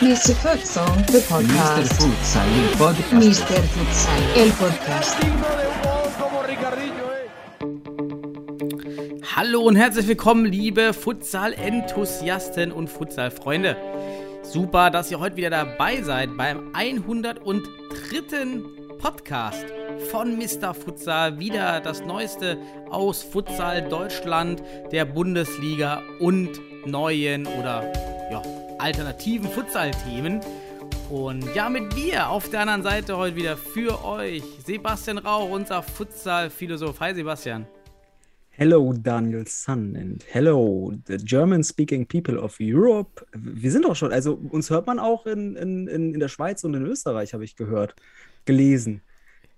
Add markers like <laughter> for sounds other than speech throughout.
Mr. Futsal, the Mr. podcast. Futsal, il podcast. Mr. Futsal, el podcast. Hallo und herzlich willkommen, liebe Futsal-Enthusiasten und Futsal-Freunde. Super, dass ihr heute wieder dabei seid beim 103. Podcast von Mr. Futsal. Wieder das Neueste aus Futsal Deutschland, der Bundesliga und neuen oder ja, alternativen Futsal-Themen. Und ja, mit mir auf der anderen Seite heute wieder für euch Sebastian Rauch, unser Futsal-Philosoph. Hi Sebastian. Hello, Daniel Sun and hello, the German-speaking people of Europe. Wir sind auch schon, also uns hört man auch in, in, in, der Schweiz und in Österreich, habe ich gehört, gelesen.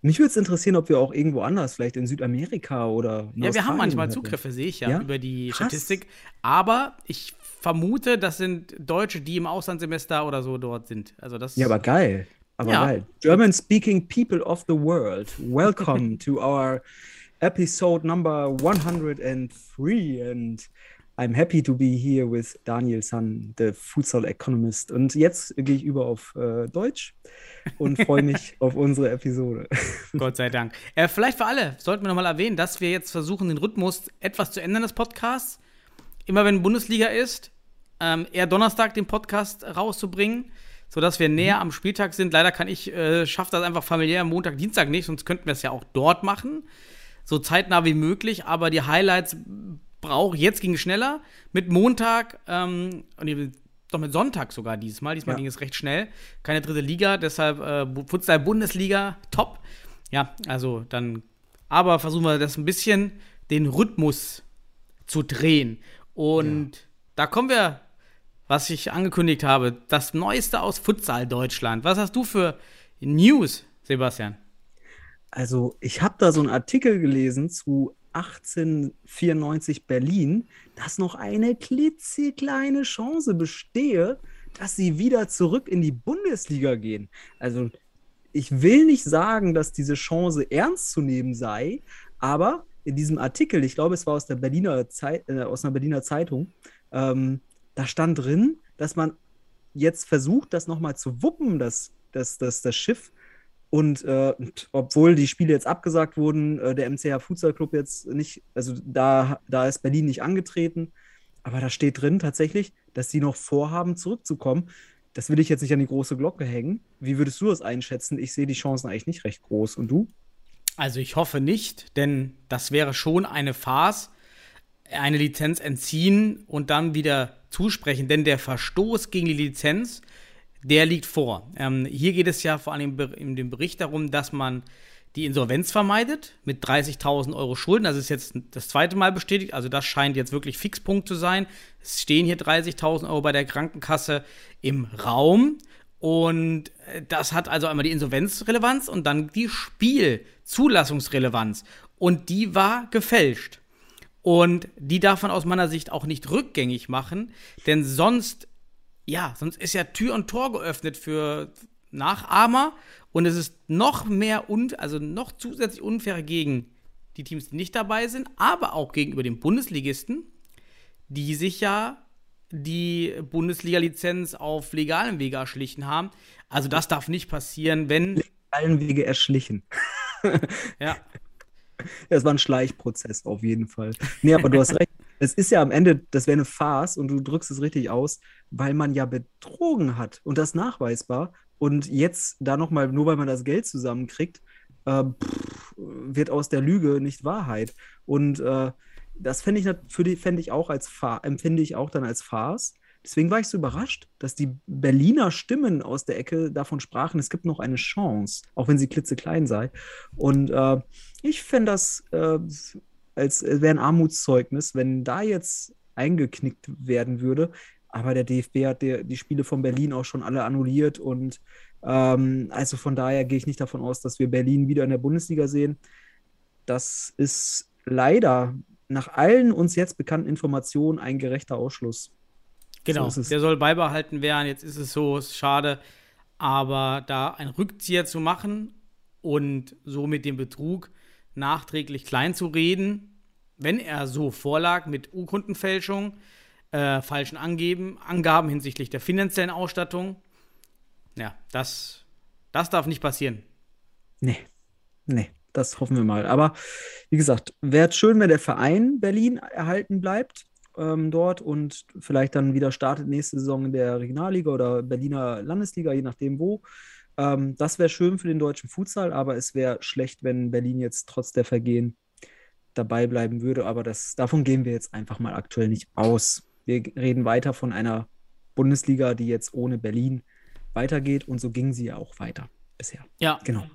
Mich würde es interessieren, ob wir auch irgendwo anders, vielleicht in Südamerika oder in Ja, wir haben manchmal hört. Zugriffe, sehe ich ja, Ja? über die Krass. Statistik. Aber ich vermute, das sind Deutsche, die im Auslandssemester oder so dort sind. Also das Ja, aber geil. Aber Ja. geil. German-speaking people of the world, welcome <laughs> to our episode number 103 and I'm happy to be here with Daniel Sun, the futsal economist. Und jetzt gehe ich über auf äh, Deutsch und freue mich <laughs> auf unsere Episode. Gott sei Dank. Äh, vielleicht für alle sollten wir nochmal erwähnen, dass wir jetzt versuchen, den Rhythmus etwas zu ändern des Podcasts. Immer wenn Bundesliga ist, ähm, eher Donnerstag den Podcast rauszubringen, sodass wir näher am Spieltag sind. Leider kann ich, äh, schaffe das einfach familiär Montag, Dienstag nicht, sonst könnten wir es ja auch dort machen. So zeitnah wie möglich, aber die Highlights brauche ich. Jetzt ging es schneller. Mit Montag, ähm, nee, doch mit Sonntag sogar diesmal. Diesmal Ja. ging es recht schnell. Keine dritte Liga, deshalb äh, Futsal Bundesliga, top. Ja, also dann, aber versuchen wir das ein bisschen, den Rhythmus zu drehen. Und da kommen wir, was ich angekündigt habe, das Neueste aus Futsal Deutschland. Was hast du für News, Sebastian? Also, ich habe da so einen Artikel gelesen zu 1894 Berlin, dass noch eine klitzekleine Chance bestehe, dass sie wieder zurück in die Bundesliga gehen. Also, ich will nicht sagen, dass diese Chance ernst zu nehmen sei, aber in diesem Artikel, ich glaube, es war aus der Berliner Zeit, äh, aus einer Berliner Zeitung, ähm, da stand drin, dass man jetzt versucht, das nochmal zu wuppen, das, das, das, das Schiff. Und, äh, obwohl die Spiele jetzt abgesagt wurden, äh, der MCH Futsal Club jetzt nicht, also da, da ist Berlin nicht angetreten, aber da steht drin tatsächlich, dass sie noch vorhaben, zurückzukommen. Das will ich jetzt nicht an die große Glocke hängen. Wie würdest du das einschätzen? Ich sehe die Chancen eigentlich nicht recht groß. Und du? Also ich hoffe nicht, denn das wäre schon eine Farce, eine Lizenz entziehen und dann wieder zusprechen, denn der Verstoß gegen die Lizenz, der liegt vor. Ähm, hier geht es ja vor allem in dem Bericht darum, dass man die Insolvenz vermeidet mit 30.000 Euro Schulden. Das ist jetzt das zweite Mal bestätigt. Also das scheint jetzt wirklich Fixpunkt zu sein. Es stehen hier 30.000 Euro bei der Krankenkasse im Raum. Und äh, das hat also einmal die Insolvenzrelevanz und dann die Spielzulassungsrelevanz. Und die war gefälscht. Und die darf man aus meiner Sicht auch nicht rückgängig machen, denn sonst, ja, sonst ist ja Tür und Tor geöffnet für Nachahmer und es ist noch mehr und also noch zusätzlich unfair gegen die Teams, die nicht dabei sind, aber auch gegenüber den Bundesligisten, die sich ja die Bundesliga-Lizenz auf legalem Wege erschlichen haben. Also das darf nicht passieren, wenn Allen Wege erschlichen. ja, <laughs> Es war ein Schleichprozess auf jeden Fall. Nee, aber du hast recht. Es ist ja am Ende, das wäre eine Farce und du drückst es richtig aus, weil man ja betrogen hat und das nachweisbar. Und jetzt da nochmal, nur weil man das Geld zusammenkriegt, äh, pff, wird aus der Lüge nicht Wahrheit. Und äh, das fände ich, ich auch als Fa empfinde ich auch dann als Farce. Deswegen war ich so überrascht, dass die Berliner Stimmen aus der Ecke davon sprachen, es gibt noch eine Chance, auch wenn sie klitzeklein sei. Und äh, ich fände das äh, als äh, wäre ein Armutszeugnis, wenn da jetzt eingeknickt werden würde. Aber der DFB hat der, die Spiele von Berlin auch schon alle annulliert und ähm, also von daher gehe ich nicht davon aus, dass wir Berlin wieder in der Bundesliga sehen. Das ist leider nach allen uns jetzt bekannten Informationen ein gerechter Ausschluss. Genau, So es. der soll beibehalten werden. Jetzt ist es so, ist schade. Aber da einen Rückzieher zu machen und so mit dem Betrug nachträglich klein zu reden, wenn er so vorlag mit Urkundenfälschung, äh, falschen Angeben, Angaben hinsichtlich der finanziellen Ausstattung, ja, das, das darf nicht passieren. Nee, nee, das hoffen wir mal. Aber wie gesagt, wäre schön, wenn der Verein Berlin erhalten bleibt ähm, dort und vielleicht dann wieder startet nächste Saison in der Regionalliga oder Berliner Landesliga, je nachdem wo. Ähm, das wäre schön für den deutschen Futsal, aber es wäre schlecht, wenn Berlin jetzt trotz der Vergehen dabei bleiben würde. Aber das, davon gehen wir jetzt einfach mal aktuell nicht aus. Wir reden weiter von einer Bundesliga, die jetzt ohne Berlin weitergeht und so ging sie ja auch weiter bisher. Ja. Genau.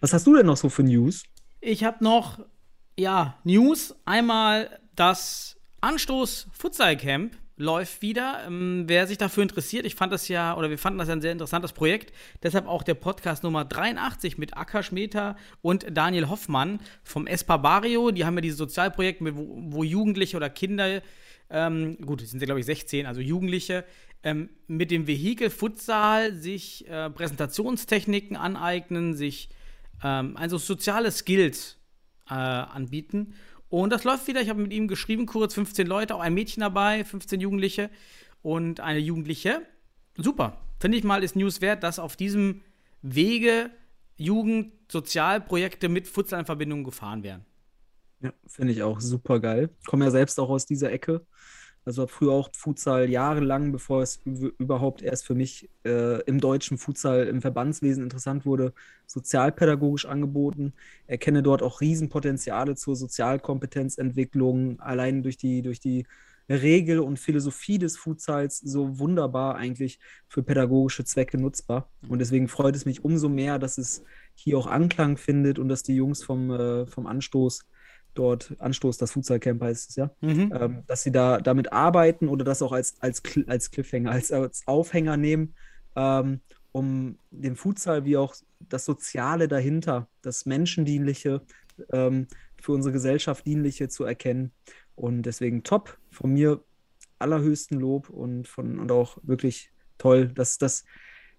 Was hast du denn noch so für News? Ich habe noch, ja, News. Einmal das Anstoß Futsal Camp läuft wieder. Ähm, wer sich dafür interessiert, ich fand das ja, oder wir fanden das ja ein sehr interessantes Projekt. Deshalb auch der Podcast Nummer 83 mit Akka Schmeter und Daniel Hoffmann vom Espa Barrio. Die haben ja dieses Sozialprojekt, wo, wo Jugendliche oder Kinder, ähm, gut, sind ja glaube ich 16, also Jugendliche, ähm, mit dem Vehikel Futsal sich äh, Präsentationstechniken aneignen, sich ähm, also soziale Skills äh, anbieten. Und das läuft wieder. Ich habe mit ihm geschrieben, kurz 15 Leute, auch ein Mädchen dabei, 15 Jugendliche und eine Jugendliche. Super. Finde ich mal, ist News wert, dass auf diesem Wege Jugendsozialprojekte mit Futsal in Verbindung gefahren werden. Ja, finde ich auch super geil. Komme ja selbst auch aus dieser Ecke. Also habe früher auch Futsal jahrelang, bevor es überhaupt erst für mich äh, im deutschen Futsal im Verbandswesen interessant wurde, sozialpädagogisch angeboten. Erkenne dort auch Riesenpotenziale zur Sozialkompetenzentwicklung, allein durch die, durch die Regel und Philosophie des Futsals so wunderbar eigentlich für pädagogische Zwecke nutzbar. Und deswegen freut es mich umso mehr, dass es hier auch Anklang findet und dass die Jungs vom, äh, vom Anstoß dort Anstoß, das Futsal Camp heißt es ja, mhm. ähm, dass sie da damit arbeiten oder das auch als, als, als Cliffhanger, als, als Aufhänger nehmen, ähm, um den Futsal wie auch das Soziale dahinter, das Menschendienliche, ähm, für unsere Gesellschaft dienliche zu erkennen. Und deswegen top, von mir allerhöchsten Lob und, von, und auch wirklich toll. Das, das,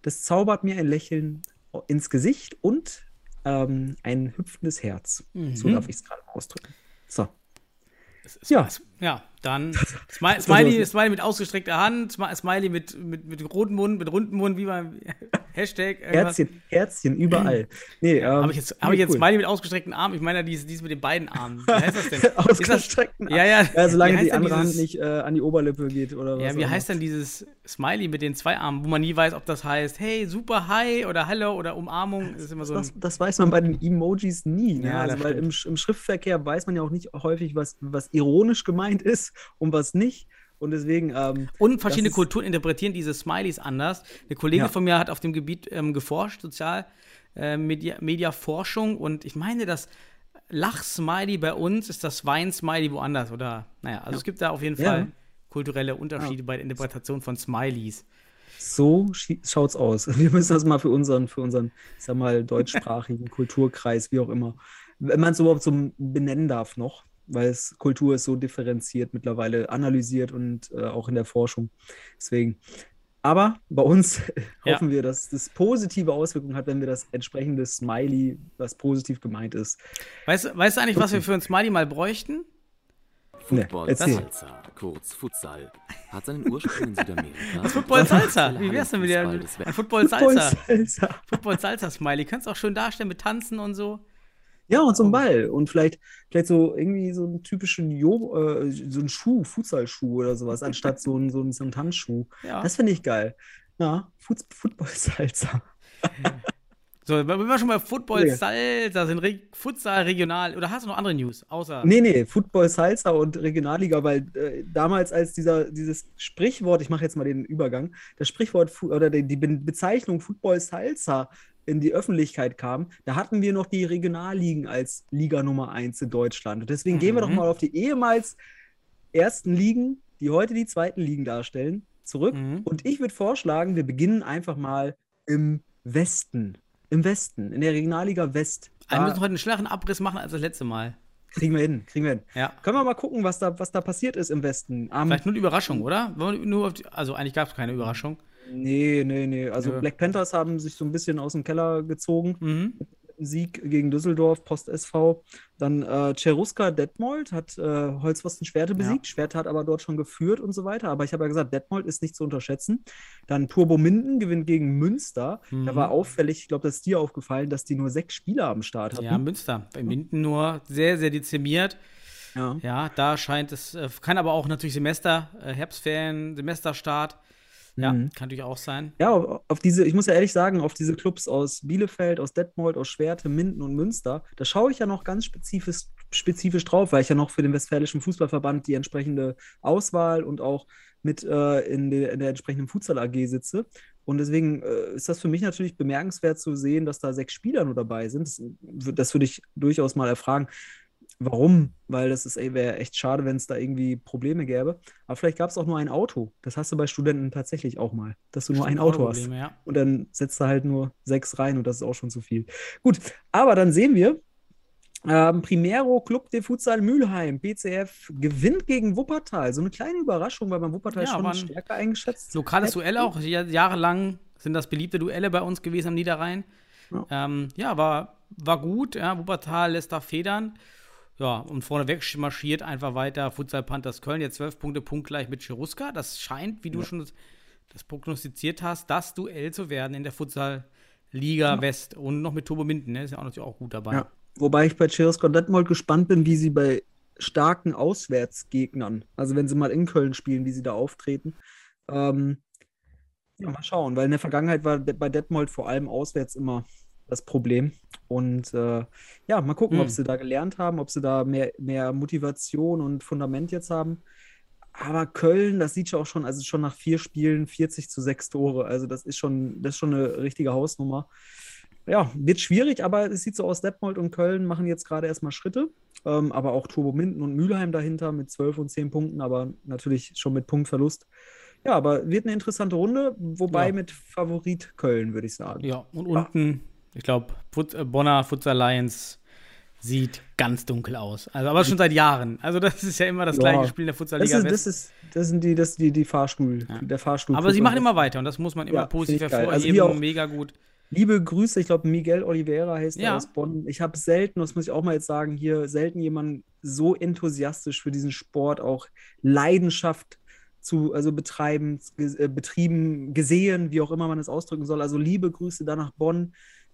das zaubert mir ein Lächeln ins Gesicht und ähm, ein hüpfendes Herz. Mhm. So darf ich es gerade ausdrücken. So. Ja. Ja, dann Smiley, Smiley, Smiley mit ausgestreckter Hand, Smiley mit, mit, mit rotem Mund, mit rundem Mund, wie beim <laughs> Hashtag. Herzchen, Herzchen überall. Nee, ähm, Habe ich jetzt, hab ich jetzt cool. Smiley mit ausgestreckten Armen? Ich meine, dies, dies mit den beiden Armen. Wie heißt das denn? <laughs> ausgestreckten Armen. Ja, ja. ja solange die andere Hand nicht äh, an die Oberlippe geht oder was. Ja, wie heißt denn dieses Smiley mit den zwei Armen, wo man nie weiß, ob das heißt, hey, super, hi oder hallo oder Umarmung? Das, ist immer so das, das, weiß man bei den Emojis nie. Ne? Ja, also, weil im, im, Schriftverkehr weiß man ja auch nicht häufig, was, was ironisch gemeint ist und was nicht. Und deswegen. Ähm, und verschiedene Kulturen interpretieren diese Smileys anders. Eine Kollegin ja. von mir hat auf dem Gebiet ähm, geforscht, Sozial, äh. Und ich meine, das Lach-Smiley bei uns ist das Wein-Smiley woanders. Oder, naja, also ja. es gibt da auf jeden Fall ja. kulturelle Unterschiede bei der Interpretation von Smileys. So schaut's aus. <laughs> Wir müssen das mal für unseren, für unseren, ich sag mal, deutschsprachigen <laughs> Kulturkreis, wie auch immer, wenn man es überhaupt so benennen darf noch, weil es Kultur ist so differenziert mittlerweile analysiert und äh, auch in der Forschung. Deswegen. Aber bei uns <laughs> ja. hoffen wir, dass das positive Auswirkungen hat, wenn wir das entsprechende Smiley, was positiv gemeint ist. Weißt, weißt du eigentlich, was wir für ein Smiley mal bräuchten? Football nee, Salsa, kurz Futsal, hat seinen Ursprung in Südamerika. Das Football Salsa, wie wär's denn mit der ein Football Salsa? Football Salsa Smiley, kannst du auch schön darstellen mit Tanzen und so. Ja, und so ein Ball. Und vielleicht, vielleicht so irgendwie so einen typischen jo äh, so einen Schuh, Futsalschuh oder sowas, anstatt so ein, so ein, so ein Tanzschuh. Ja. Das finde ich geil. Ja, Fut Football-Salsa. So, wenn wir schon mal Football Salsa sind, Re Futsal regional. Oder hast du noch andere News? Außer. Nee, nee, Football Salsa und Regionalliga, weil äh, damals, als dieser, dieses Sprichwort, ich mache jetzt mal den Übergang, das Sprichwort oder die, die Bezeichnung Football Salsa in die Öffentlichkeit kam, da hatten wir noch die Regionalligen als Liga Nummer 1 in Deutschland. Und deswegen mhm. gehen wir doch mhm. mal auf die ehemals ersten Ligen, die heute die zweiten Ligen darstellen, zurück. Mhm. Und ich würde vorschlagen, wir beginnen einfach mal im Westen. Im Westen, in der Regionalliga West. wir müssen heute einen schnelleren Abriss machen als das letzte Mal. Kriegen wir hin, kriegen wir hin. Ja. Können wir mal gucken, was da, was da passiert ist im Westen. Um, Vielleicht nur eine Überraschung, oder? Die, also eigentlich gab es keine Überraschung. Nee, nee, nee. Also Nö. Black Panthers haben sich so ein bisschen aus dem Keller gezogen. Mhm. Sieg gegen Düsseldorf, Post SV. Dann äh, Cheruska Detmold hat äh, Holzpfosten Schwerte besiegt. Schwerte hat aber dort schon geführt und so weiter. Aber ich habe ja gesagt, Detmold ist nicht zu unterschätzen. Dann Turbo Minden gewinnt gegen Münster. Da Mhm. war auffällig, ich glaube, das ist dir aufgefallen, dass die nur sechs Spieler am Start hatten. Ja, Münster. Bei Minden nur sehr, sehr dezimiert. Ja. Ja, da scheint es, äh, kann aber auch natürlich Semester, äh, Herbstferien, Semesterstart. Ja, Mhm. kann natürlich auch sein. Ja, auf diese, ich muss ja ehrlich sagen, auf diese Clubs aus Bielefeld, aus Detmold, aus Schwerte, Minden und Münster, da schaue ich ja noch ganz spezifisch, spezifisch drauf, weil ich ja noch für den Westfälischen Fußballverband die entsprechende Auswahl und auch mit äh, in, der, in der entsprechenden Futsal AG sitze. Und deswegen äh, ist das für mich natürlich bemerkenswert zu sehen, dass da sechs Spieler nur dabei sind. Das, wür- das würde ich durchaus mal erfragen. Warum? Weil das ist, wäre echt schade, wenn es da irgendwie Probleme gäbe. Aber vielleicht gab es auch nur ein Auto. Das hast du bei Studenten tatsächlich auch mal, dass du nur ein Auto hast. Probleme, Ja. Und dann setzt er halt nur sechs rein und das ist auch schon zu viel. Gut, aber dann sehen wir, ähm, Primero Club de Futsal Mülheim, BCF, gewinnt gegen Wuppertal. So eine kleine Überraschung, weil man Wuppertal Ja, schon waren stärker eingeschätzt. Lokales hätte. Duell auch. Ja- Jahrelang sind das beliebte Duelle bei uns gewesen am Niederrhein. Ja. Ja, ähm, ja war, war gut. Ja, Wuppertal lässt da federn. Ja, und vorneweg marschiert einfach weiter Futsal Panthers Köln. Jetzt zwölf Punkte punktgleich mit Cheruska. Das scheint, wie du schon das, prognostiziert hast, das Duell zu werden in der Futsal Liga West. Und noch mit Turbo Minden, ne? Ist ja auch natürlich auch gut dabei. Ja. Wobei ich bei Cherisco Detmold gespannt bin, wie sie bei starken Auswärtsgegnern, also wenn sie mal in Köln spielen, wie sie da auftreten. Ähm, ja, mal schauen, weil in der Vergangenheit war bei Detmold vor allem auswärts immer das Problem. Und äh, ja, mal gucken, ob Hm. sie da gelernt haben, ob sie da mehr, mehr Motivation und Fundament jetzt haben. Aber Köln, das sieht ja auch schon, also schon nach vier Spielen 40 zu 6 Tore. Also das ist schon, das ist schon eine richtige Hausnummer. Ja, wird schwierig, aber es sieht so aus, Detmold und Köln machen jetzt gerade erstmal Schritte. Ähm, aber auch Turbo Minden und Mülheim dahinter mit 12 und 10 Punkten, aber natürlich schon mit Punktverlust. Ja, aber wird eine interessante Runde, wobei Ja. mit Favorit Köln, würde ich sagen. Ja, und unten, ich glaube, Fut äh, Bonner Futsal Lions sieht ganz dunkel aus. Also, aber schon seit Jahren. Also, das ist ja immer das Ja. gleiche Spiel in der Futsal Das Liga ist, West. das ist, das sind die, das die, die Fahrstuhl, Ja. der Fahrstuhl. aber sie machen immer weiter und das muss man immer Ja, positiv geil. Also hervorheben. hier auch- Mega gut. Liebe Grüße, ich glaube, Miguel Oliveira heißt er Ja. aus Bonn. Ich habe selten, das muss ich auch mal jetzt sagen, hier selten jemanden so enthusiastisch für diesen Sport, auch Leidenschaft zu, also betreiben, ge- äh, betrieben, gesehen, wie auch immer man es ausdrücken soll. Also liebe Grüße da nach Bonn.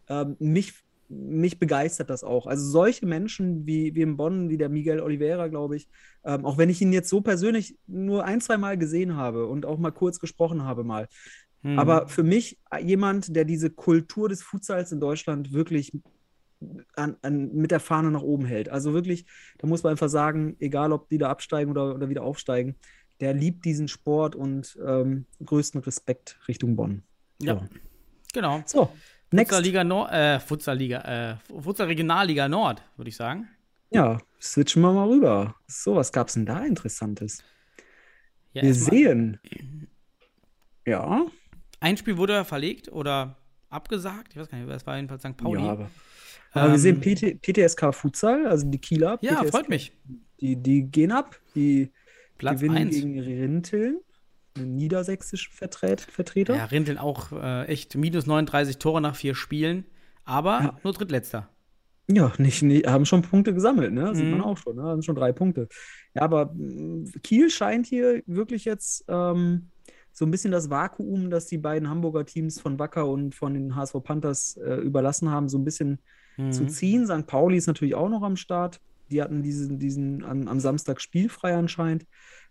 Ähm, mich, mich begeistert das auch. Also solche Menschen wie, wie in Bonn, wie der Miguel Oliveira, glaube ich, ähm, auch wenn ich ihn jetzt so persönlich nur ein, zwei Mal gesehen habe und auch mal kurz gesprochen habe mal, Hm. aber für mich jemand, der diese Kultur des Futsals in Deutschland wirklich an, an, mit der Fahne nach oben hält. Also wirklich, da muss man einfach sagen, egal ob die da absteigen oder, oder wieder aufsteigen, der liebt diesen Sport und ähm, größten Respekt Richtung Bonn. ja, genau. So, next. Futsal Liga Nord, äh, Futsal Liga, äh, Futsal Regionalliga Nord, würde ich sagen. Ja, switchen wir mal rüber. So, was gab es denn da Interessantes? Ja, Wir sehen. Ja, Ein Spiel wurde verlegt oder abgesagt. Ich weiß gar nicht, das war jedenfalls St. Pauli. ja, aber, aber wir Ähm, sehen PT, PTSK Futsal, also die Kieler. Ja, PTSK, freut mich. Die, die gehen ab, die Platz gewinnen 1. gegen Rinteln, niedersächsischen Vertret Vertreter. Ja, Rinteln auch äh, echt minus 39 Tore nach vier Spielen, aber Ja. nur Drittletzter. Ja, nicht, nicht, haben schon Punkte gesammelt, ne? Sieht Mhm. man auch schon, ne? Haben schon drei Punkte. Ja, aber mh, Kiel scheint hier wirklich jetzt ähm, so ein bisschen das Vakuum, das die beiden Hamburger Teams von Wacker und von den HSV Panthers äh, überlassen haben, so ein bisschen zu Mhm. ziehen. St. Pauli ist natürlich auch noch am Start. Die hatten diesen, diesen am, am Samstag spielfrei anscheinend.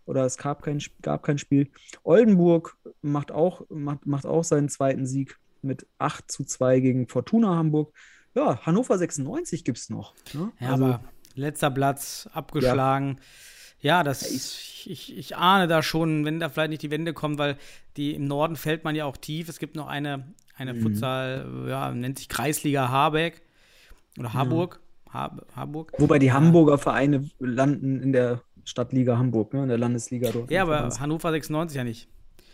Oder es gab kein, gab kein Spiel. Oldenburg macht auch, macht, macht auch seinen zweiten Sieg mit 8 zu 2 gegen Fortuna Hamburg. Ja, Hannover 96 gibt es noch. Ne? Ja, also, aber letzter Platz abgeschlagen. Ja, das ich, ich, ich ahne da schon, wenn da vielleicht nicht die Wende kommt, weil die im Norden fällt man ja auch tief. Es gibt noch eine, Mhm. eine Futsal, ja, nennt sich Kreisliga Habeck oder Harburg. Har Harburg. wobei die Hamburger Vereine landen in der Stadtliga Hamburg, ne? in der Landesliga dort. Ja, aber Hannover 96 ja nicht.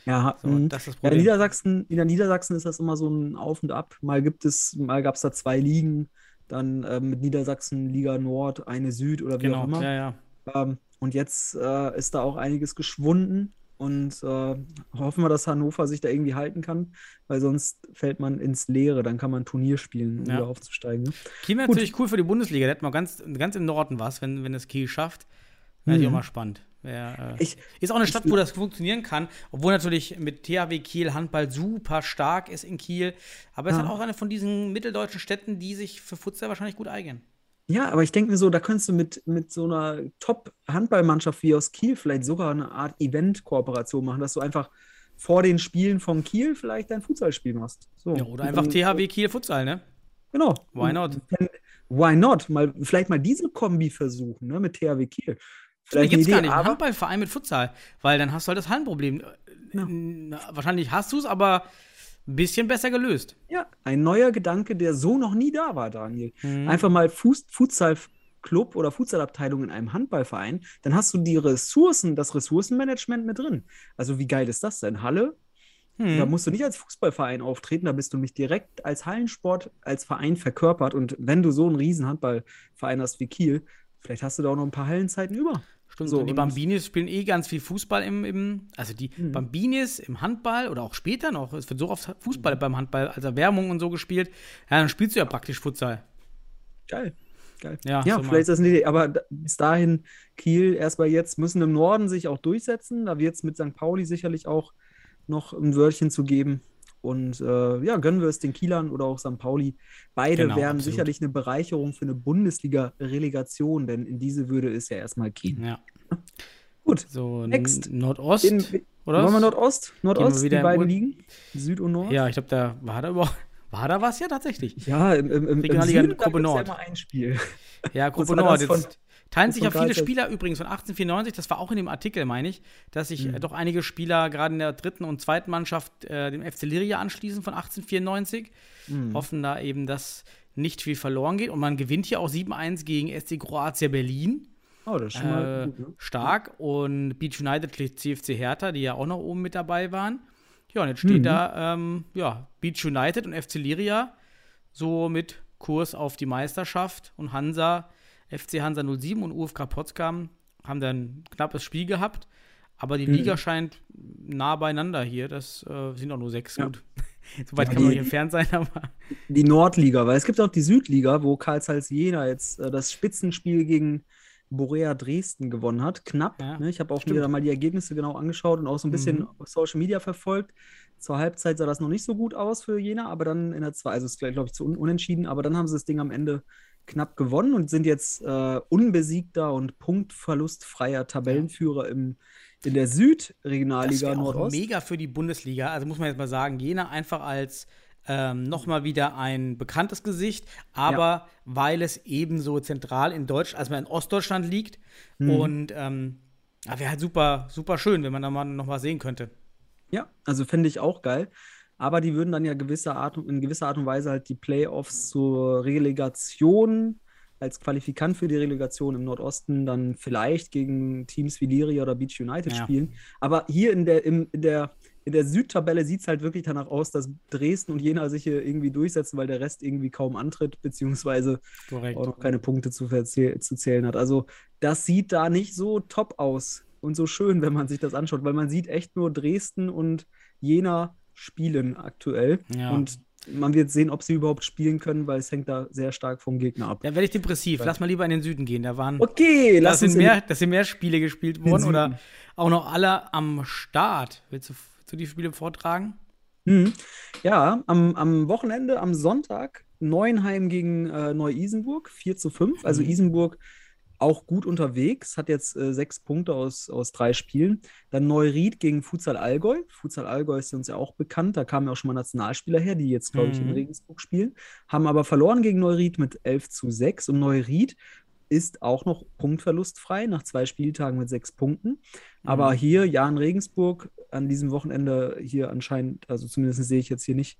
ja, So, mh. das ist das Ja, in Problem. Niedersachsen, in der Niedersachsen ist das immer so ein Auf und Ab. Mal gibt es, mal gab es da zwei Ligen, dann ähm, mit Niedersachsen Liga Nord, eine Süd oder wie auch genau, immer. ja, ja. Ähm, und jetzt äh, ist da auch einiges geschwunden. Und äh, hoffen wir, dass Hannover sich da irgendwie halten kann, weil sonst fällt man ins Leere. Dann kann man Turnier spielen, um Ja. wieder aufzusteigen. Ne? Kiel wäre natürlich cool für die Bundesliga. Da hätten wir ganz, ganz im Norden was, wenn, wenn es Kiel schafft. Wäre natürlich auch mal spannend. Wär, äh, Ich- ist auch eine Stadt, wo das funktionieren kann, obwohl natürlich mit THW Kiel Handball super stark ist in Kiel. Aber es ist Ja. halt auch eine von diesen mitteldeutschen Städten, die sich für Futsal wahrscheinlich gut eignen. Ja, aber ich denke mir so, da könntest du mit, mit so einer Top-Handballmannschaft wie aus Kiel vielleicht sogar eine Art Event-Kooperation machen, dass du einfach vor den Spielen von Kiel vielleicht dein Futsalspiel machst. So. Ja, oder einfach THW Kiel Futsal, ne? Genau. Why not? Why not? Mal, vielleicht mal diese Kombi versuchen, ne, mit THW Kiel. Vielleicht gibt es gar nicht einen Handballverein mit Futsal, weil dann hast du halt das Hallenproblem. Na, Wahrscheinlich hast du es, aber ein bisschen besser gelöst. ja, ein neuer Gedanke, der so noch nie da war, Daniel. Mhm. Einfach mal Fuß, Futsal-Club oder Futsalabteilung in einem Handballverein, dann hast du die Ressourcen, das Ressourcenmanagement mit drin. Also wie geil ist das denn? Halle, Mhm. Da musst du nicht als Fußballverein auftreten, da bist du nicht direkt als Hallensport, als Verein verkörpert. Und wenn du so einen riesen Handballverein hast wie Kiel, vielleicht hast du da auch noch ein paar Hallenzeiten über. Stimmt, So, und die Bambinis spielen eh ganz viel Fußball im, im also die Mhm. Bambinis im Handball oder auch später noch, es wird so oft Fußball beim Handball als Erwärmung und so gespielt, ja, dann spielst du ja praktisch Futsal. Geil. Geil. Ja, Ja, so mal. vielleicht ist das eine Idee. Aber bis dahin, Kiel erstmal jetzt müssen im Norden sich auch durchsetzen. Da wird es mit St. Pauli sicherlich auch noch ein Wörtchen zu geben. Und äh, ja, gönnen wir es den Kielern oder auch St. Pauli. Beide Genau, wären absolut. sicherlich eine Bereicherung für eine Bundesliga-Relegation, denn in diese würde es ja erstmal gehen. Ja. <laughs> Gut. So Next. Nordost, In, oder? wollen wir Nordost? Nordost, wieder die beiden Ur- liegen? Süd und Nord? Ja, ich glaube, da war da überhaupt, <laughs> war da was ja tatsächlich. Ja, im, im, im, Regionalliga Gruppe gibt's ja Nord. immer ein Spiel. Ja, <laughs> Gruppe Nord. Jetzt teilen sich von viele? Spieler übrigens von 1894, das war auch in dem Artikel, meine ich, dass sich Mhm. äh, doch einige Spieler gerade in der dritten und zweiten Mannschaft äh, dem FC Liria anschließen von 1894. Mhm. Hoffen da eben, dass nicht viel verloren geht. Und man gewinnt hier auch 7-1 gegen SC Kroatia Berlin. Oh, das ist schon mal Äh, gut, ne? stark. Und Beach United schlägt CFC Hertha, die ja auch noch oben mit dabei waren. Ja, und jetzt steht Mhm. da ähm, ja, Beach United und FC Liria so mit Kurs auf die Meisterschaft. Und Hansa, FC Hansa 07 und UFK Potsdam haben dann ein knappes Spiel gehabt. Aber die Mhm. Liga scheint nah beieinander hier. Das äh, sind auch nur sechs. Ja. Gut. <laughs> Soweit Ja, kann man nicht entfernt sein, aber. Die Nordliga, weil es gibt auch die Südliga, wo Karl Zeiss Jena jetzt äh, das Spitzenspiel gegen Borea Dresden gewonnen hat. Knapp. Ja, ne? Ich habe auch stimmt. mir da mal die Ergebnisse genau angeschaut und auch so ein bisschen Mhm. auf Social Media verfolgt. Zur Halbzeit sah das noch nicht so gut aus für Jena, aber dann in der zwei, also es ist glaube ich zu un unentschieden, aber dann haben sie das Ding am Ende knapp gewonnen und sind jetzt äh, unbesiegter und punktverlustfreier Tabellenführer im, in der Das Südregionalliga wäre auch Nordost. mega für die Bundesliga. Also muss man jetzt mal sagen, Jena einfach als ähm, nochmal wieder ein bekanntes Gesicht, aber weil es eben so zentral in Deutschland, also in Ostdeutschland liegt Mhm. und ähm, wäre halt super, super schön, wenn man da mal noch mal sehen könnte. Ja, also fände ich auch geil. Aber die würden dann ja gewisse Art, in gewisser Art und Weise halt die Playoffs zur Relegation als Qualifikant für die Relegation im Nordosten dann vielleicht gegen Teams wie Liria oder Beach United Ja. spielen. Aber hier in der, im, in der, in der Südtabelle sieht es halt wirklich danach aus, dass Dresden und Jena sich hier irgendwie durchsetzen, weil der Rest irgendwie kaum antritt, beziehungsweise Korrekt. auch noch keine Punkte zu, zu zählen hat. Also das sieht da nicht so top aus und so schön, wenn man sich das anschaut, weil man sieht echt nur Dresden und Jena spielen aktuell. Ja. Und man wird sehen, ob sie überhaupt spielen können, weil es hängt da sehr stark vom Gegner ab. Da werde ich depressiv. Lass mal lieber in den Süden gehen. Da waren Okay, da sind mehr, da sind mehr Spiele gespielt worden oder auch noch alle am Start. Willst du, willst du die Spiele vortragen? Mhm. Ja, am, am Wochenende, am Sonntag, Neuenheim gegen äh, Neu-Isenburg, 4 zu 5. Also Mhm. Isenburg auch gut unterwegs, hat jetzt äh, sechs Punkte aus, aus drei Spielen. Dann Neuried gegen Futsal Allgäu. Futsal Allgäu ist uns ja auch bekannt, da kamen ja auch schon mal Nationalspieler her, die jetzt, glaube ich, in Mhm. Regensburg spielen. Haben aber verloren gegen Neuried mit 11 zu 6. Und Neuried ist auch noch punktverlustfrei nach zwei Spieltagen mit sechs Punkten. Aber Mhm. hier, Jan Regensburg, an diesem Wochenende hier anscheinend, also zumindest sehe ich jetzt hier nicht.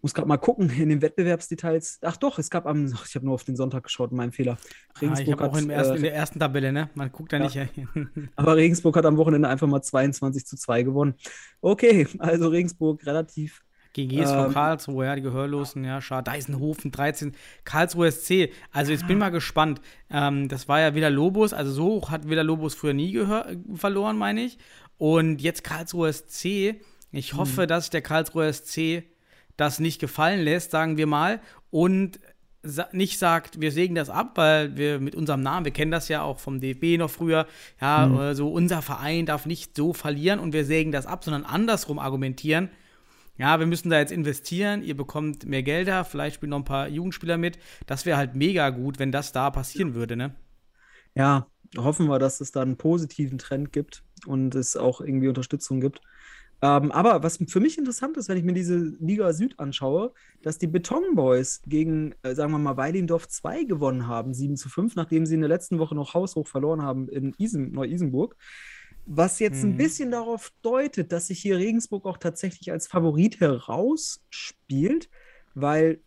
Muss gerade mal gucken in den Wettbewerbsdetails. Ach doch, es gab am, ach, ich habe nur auf den Sonntag geschaut, mein Fehler. Ah, ich habe auch hat, ersten, äh, in der ersten Tabelle, ne? Man guckt da Ja. nicht. <laughs> aber Regensburg hat am Wochenende einfach mal 22 zu 2 gewonnen. Okay, also Regensburg relativ GGs von Ähm, Karlsruhe, ja, die Gehörlosen, ja, schade. Deisenhofen 13, Karlsruhe SC. Also jetzt bin mal gespannt. Ähm, das war ja Villa Lobos, also so hoch hat Villa Lobos früher nie gehör verloren, meine ich. Und jetzt Karlsruhe SC. Ich hoffe, dass der Karlsruhe SC das nicht gefallen lässt, sagen wir mal, und nicht sagt, wir sägen das ab, weil wir mit unserem Namen, wir kennen das ja auch vom DFB noch früher, ja, äh, so unser Verein darf nicht so verlieren und wir sägen das ab, sondern andersrum argumentieren. Ja, wir müssen da jetzt investieren, ihr bekommt mehr Gelder, vielleicht spielen noch ein paar Jugendspieler mit. Das wäre halt mega gut, wenn das da passieren würde, ne? Ja, hoffen wir, dass es da einen positiven Trend gibt und es auch irgendwie Unterstützung gibt. Ähm, aber was für mich interessant ist, wenn ich mir diese Liga Süd anschaue, dass die Beton Boys gegen, äh, sagen wir mal, Weilendorf 2 gewonnen haben, 7 zu 5, nachdem sie in der letzten Woche noch haushoch verloren haben in Isen, Neu-Isenburg. Was jetzt ein Mhm. bisschen darauf deutet, dass sich hier Regensburg auch tatsächlich als Favorit herausspielt, weil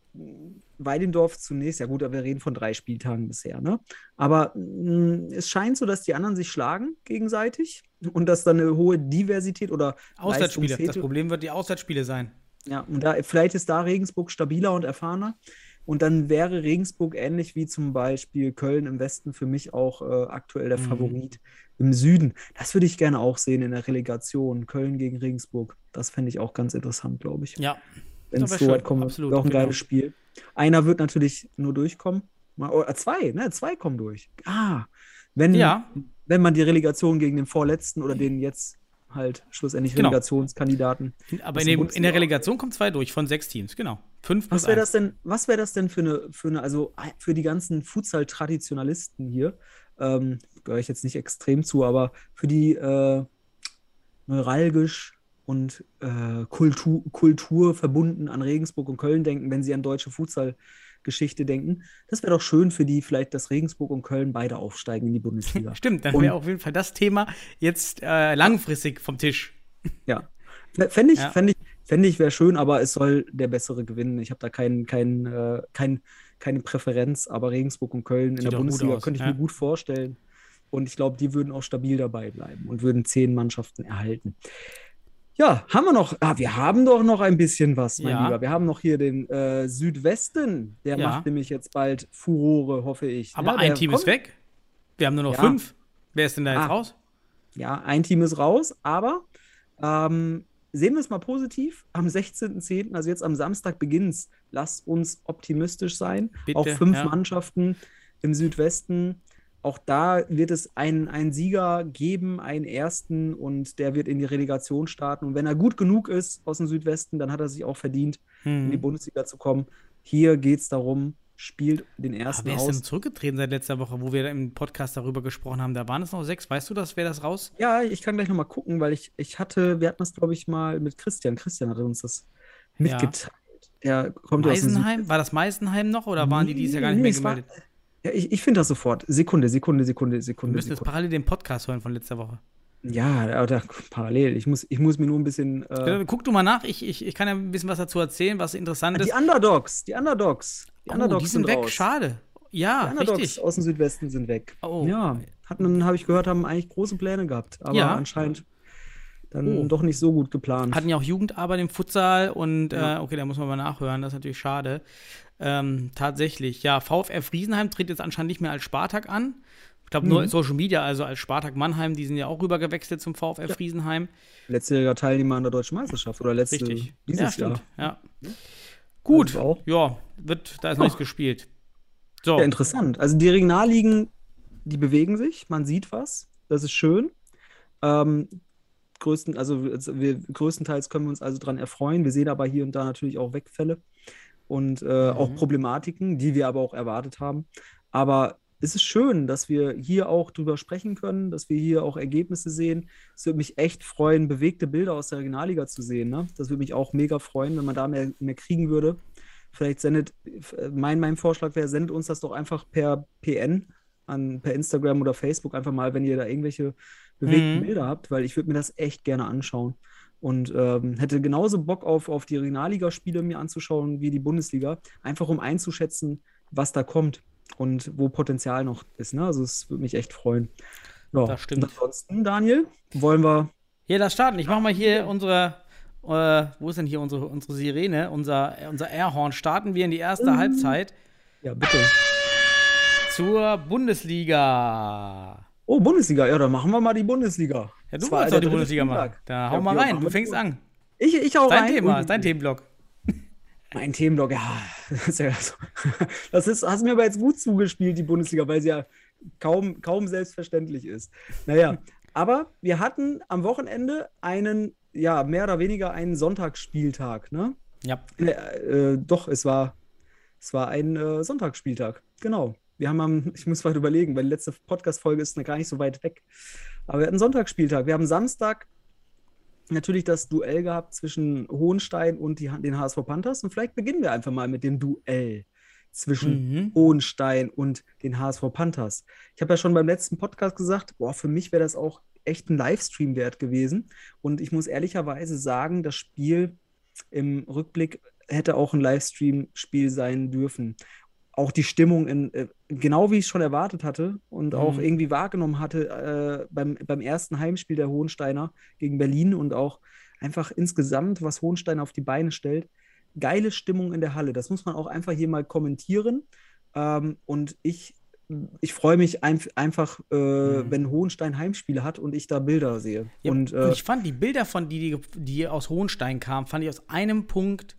Weidendorf zunächst, ja gut, aber wir reden von drei Spieltagen bisher, ne? Aber mh, es scheint so, dass die anderen sich schlagen gegenseitig und dass dann eine hohe Diversität oder Auswärtsspiele. Das Problem wird die Auswärtsspiele sein. ja, und da, vielleicht ist da Regensburg stabiler und erfahrener. Und dann wäre Regensburg ähnlich wie zum Beispiel Köln im Westen für mich auch äh, aktuell der Mhm. Favorit im Süden. Das würde ich gerne auch sehen in der Relegation. Köln gegen Regensburg. Das fände ich auch ganz interessant, glaube ich. Ja. Wenn es so weit kommt. Absolut, auch ein genau. geiles Spiel. Einer wird natürlich nur durchkommen. Mal- Oder zwei, ne? Zwei kommen durch. Ah, wenn, Ja. wenn man die Relegation gegen den Vorletzten oder den jetzt halt schlussendlich Genau. Relegationskandidaten Aber in, dem in der Relegation kommen zwei durch von sechs Teams, genau. Fünf Was wäre das denn, was wäre das denn für eine, für eine, also für die ganzen Futsal-Traditionalisten hier, ähm, gehöre ich jetzt nicht extrem zu, aber für die äh, neuralgisch und äh, Kultur, Kultur verbunden an Regensburg und Köln denken, wenn sie an deutsche Futsal-Geschichte denken. Das wäre doch schön für die, vielleicht, dass Regensburg und Köln beide aufsteigen in die Bundesliga. <laughs> Stimmt, dann wäre auf jeden Fall das Thema jetzt äh, langfristig vom Tisch. Ja. Fände ich, Ja. fänd ich, fänd ich wäre schön, aber es soll der Bessere gewinnen. Ich habe da kein, kein, äh, kein, keine Präferenz, aber Regensburg und Köln in Sieht der doch gut Bundesliga könnte ich ja. mir gut vorstellen. Und ich glaube, die würden auch stabil dabei bleiben und würden zehn Mannschaften erhalten. Ja, haben wir noch, ah, wir haben doch noch ein bisschen was, mein Ja. Lieber. Wir haben noch hier den äh, Südwesten. Der Ja. macht nämlich jetzt bald Furore, hoffe ich. Aber Ja, ein Team kommt- ist weg. Wir haben nur noch fünf. Wer ist denn da jetzt Ah. raus? Ja, ein Team ist raus, aber ähm, sehen wir es mal positiv. Am 16.10., also jetzt am Samstag beginnt's. Lasst uns optimistisch sein. Bitte, auch fünf. Mannschaften im Südwesten. Auch da wird es einen, einen Sieger geben, einen ersten, und der wird in die Relegation starten. Und wenn er gut genug ist aus dem Südwesten, dann hat er sich auch verdient, in die Hm. Bundesliga zu kommen. Hier geht es darum, spielt den Aber ersten wer ist denn aus. zurückgetreten seit letzter Woche, wo wir im Podcast darüber gesprochen haben? Da waren es noch sechs. Weißt du das? Wer das raus? Ja, ich kann gleich nochmal gucken, weil ich, ich hatte, wir hatten das, glaube ich, mal mit Christian. Christian hatte uns das mitgeteilt. Der kommt ja aus dem Süd- Meisenheim? War das Meisenheim noch oder waren die dieses Jahr gar nicht Nee, mehr es war- gemeldet? Ja, ich, ich finde das sofort. Sekunde, Sekunde, Sekunde, Wir Sekunde. müssen jetzt Sekunde. parallel den Podcast hören von letzter Woche. Ja, oder parallel. Ich muss, ich muss mir nur ein bisschen. Äh, Guck du mal nach. Ich, ich, ich kann ja ein bisschen was dazu erzählen, was interessant ist. die Underdogs, die Underdogs. Die oh, Underdogs die sind weg. raus. Schade. Die Ja, Underdogs richtig. aus dem Südwesten sind weg. Oh. Ja, hatten, habe ich gehört, haben eigentlich große Pläne gehabt, aber Ja. anscheinend dann Oh. doch nicht so gut geplant. Hatten ja auch Jugendarbeit im Futsal und Ja. äh, okay, da muss man mal nachhören, das ist natürlich schade. Ähm, tatsächlich, ja, VfR Friesenheim tritt jetzt anscheinend nicht mehr als Spartak an. Ich glaube nur Mhm. Social Media, also als Spartak Mannheim, die sind ja auch rübergewechselt zum VfR Friesenheim. Letztjähriger Teilnehmer an der Deutschen Meisterschaft oder letzte Richtig. dieses ja, Jahr. Ja. Gut, Also ja, wird, da ist noch nichts gespielt. So, Ja, interessant. Also die Regionalligen, die bewegen sich, man sieht was, das ist schön. Ähm, größten, also also wir, größtenteils können wir uns also daran erfreuen. Wir sehen aber hier und da natürlich auch Wegfälle und äh, auch Mhm. Problematiken, die wir aber auch erwartet haben. Aber es ist schön, dass wir hier auch drüber sprechen können, dass wir hier auch Ergebnisse sehen. Es würde mich echt freuen, bewegte Bilder aus der Regionalliga zu sehen. Ne? Das würde mich auch mega freuen, wenn man da mehr, mehr kriegen würde. Vielleicht sendet, äh, mein, mein Vorschlag wäre, sendet uns das doch einfach per PN an, per Instagram oder Facebook einfach mal, wenn ihr da irgendwelche bewegten Mhm. Bilder habt, weil ich würde mir das echt gerne anschauen. Und ähm, hätte genauso Bock auf, auf die Regionalligaspiele mir anzuschauen wie die Bundesliga, einfach um einzuschätzen, was da kommt und wo Potenzial noch ist. Ne? Also es würde mich echt freuen. Ja, Das stimmt. Und ansonsten, Daniel, wollen wir ja, das starten. Ich mache mal hier unsere, Äh, wo ist denn hier unsere, unsere Sirene? Unser, unser Airhorn. Starten wir in die erste Mhm. Halbzeit Ja, bitte. zur Bundesliga. Oh, Bundesliga. Ja, dann machen wir mal die Bundesliga. Ja, du wolltest doch die Bundesliga machen. Da hau Ja, mal rein, du fängst an. Ich, ich auch Dein rein. Thema, ist dein Themenblock. <laughs> Mein Themenblock, ja. Das ist, hast mir aber jetzt gut zugespielt, die Bundesliga, weil sie ja kaum, kaum selbstverständlich ist. Naja, aber wir hatten am Wochenende einen, ja, mehr oder weniger einen Sonntagsspieltag, ne? Ja. Äh, äh, doch, es war, es war ein äh, Sonntagsspieltag, genau. Wir haben am, ich muss weit überlegen, weil die letzte Podcast-Folge ist noch gar nicht so weit weg. Aber wir hatten Sonntagsspieltag. Wir haben Samstag natürlich das Duell gehabt zwischen Hohenstein und die, den HSV Panthers. Und vielleicht beginnen wir einfach mal mit dem Duell zwischen Mhm. Hohenstein und den HSV Panthers. Ich habe ja schon beim letzten Podcast gesagt, boah, für mich wäre das auch echt ein Livestream wert gewesen. Und ich muss ehrlicherweise sagen, das Spiel im Rückblick hätte auch ein Livestream-Spiel sein dürfen. Auch die Stimmung, in, äh, genau wie ich schon erwartet hatte und auch Mhm. irgendwie wahrgenommen hatte äh, beim, beim ersten Heimspiel der Hohensteiner gegen Berlin und auch einfach insgesamt, was Hohenstein auf die Beine stellt. Geile Stimmung in der Halle. Das muss man auch einfach hier mal kommentieren. Ähm, und ich, ich freue mich einf einfach, äh, wenn Hohenstein Heimspiele hat und ich da Bilder sehe. Mhm. Ja, und, und, äh, ich fand die Bilder von die, die, die aus Hohenstein kamen, fand ich aus einem Punkt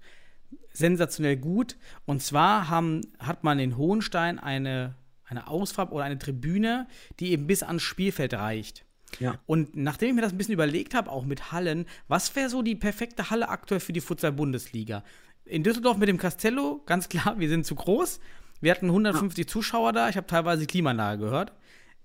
sensationell gut. Und zwar haben, hat man in Hohenstein eine, eine Ausfahrt oder eine Tribüne, die eben bis ans Spielfeld reicht. ja. Und nachdem ich mir das ein bisschen überlegt habe, auch mit Hallen, was wäre so die perfekte Halle aktuell für die Futsal-Bundesliga? In Düsseldorf mit dem Castello, ganz klar, wir sind zu groß. Wir hatten 150 Zuschauer da, ich habe teilweise Klimaanlage gehört.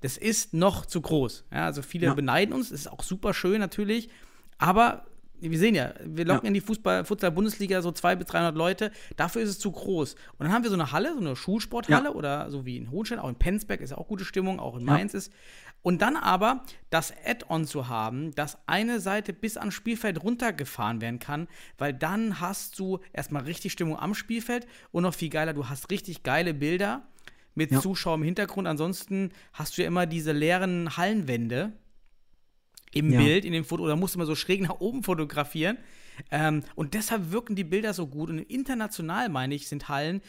Das ist noch zu groß. Ja, also viele Ja. beneiden uns, das ist auch super schön natürlich. Aber wir sehen ja, wir locken Ja. in die Fußball, Futsal-Bundesliga so 200 bis 300 Leute. Dafür ist es zu groß. Und dann haben wir so eine Halle, so eine Schulsporthalle Ja. oder so wie in Hohenstein, auch in Penzberg ist auch gute Stimmung, auch in Ja. Mainz ist. Und dann aber das Add-on zu haben, dass eine Seite bis ans Spielfeld runtergefahren werden kann, weil dann hast du erstmal richtig Stimmung am Spielfeld und noch viel geiler, du hast richtig geile Bilder mit Ja. Zuschauern im Hintergrund. Ansonsten hast du ja immer diese leeren Hallenwände im Ja. Bild, in dem Foto, oder musst du mal so schräg nach oben fotografieren. Ähm, und deshalb wirken die Bilder so gut. Und international, meine ich, sind Hallen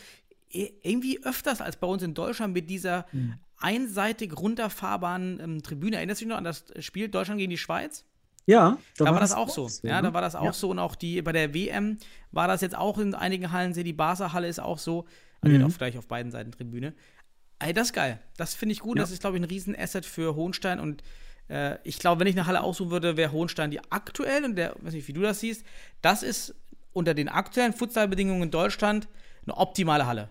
i- irgendwie öfters als bei uns in Deutschland mit dieser Mhm. einseitig runterfahrbaren ähm, Tribüne. Erinnerst du dich noch an das Spiel Deutschland gegen die Schweiz? Ja, Da, war das auch so. Ja, da war das auch Ja. so. Und auch die bei der WM war das jetzt auch in einigen Hallen. Die Barca-Halle ist auch so. Also Mhm. auch gleich auf beiden Seiten Tribüne. Ey, das ist geil. Das finde ich gut. Ja. Das ist, glaube ich, ein Riesenasset für Hohenstein. Und äh, ich glaube, wenn ich eine Halle aussuchen würde, wäre Hohenstein die aktuell, und der, weiß nicht, wie du das siehst, das ist unter den aktuellen Futsalbedingungen in Deutschland eine optimale Halle.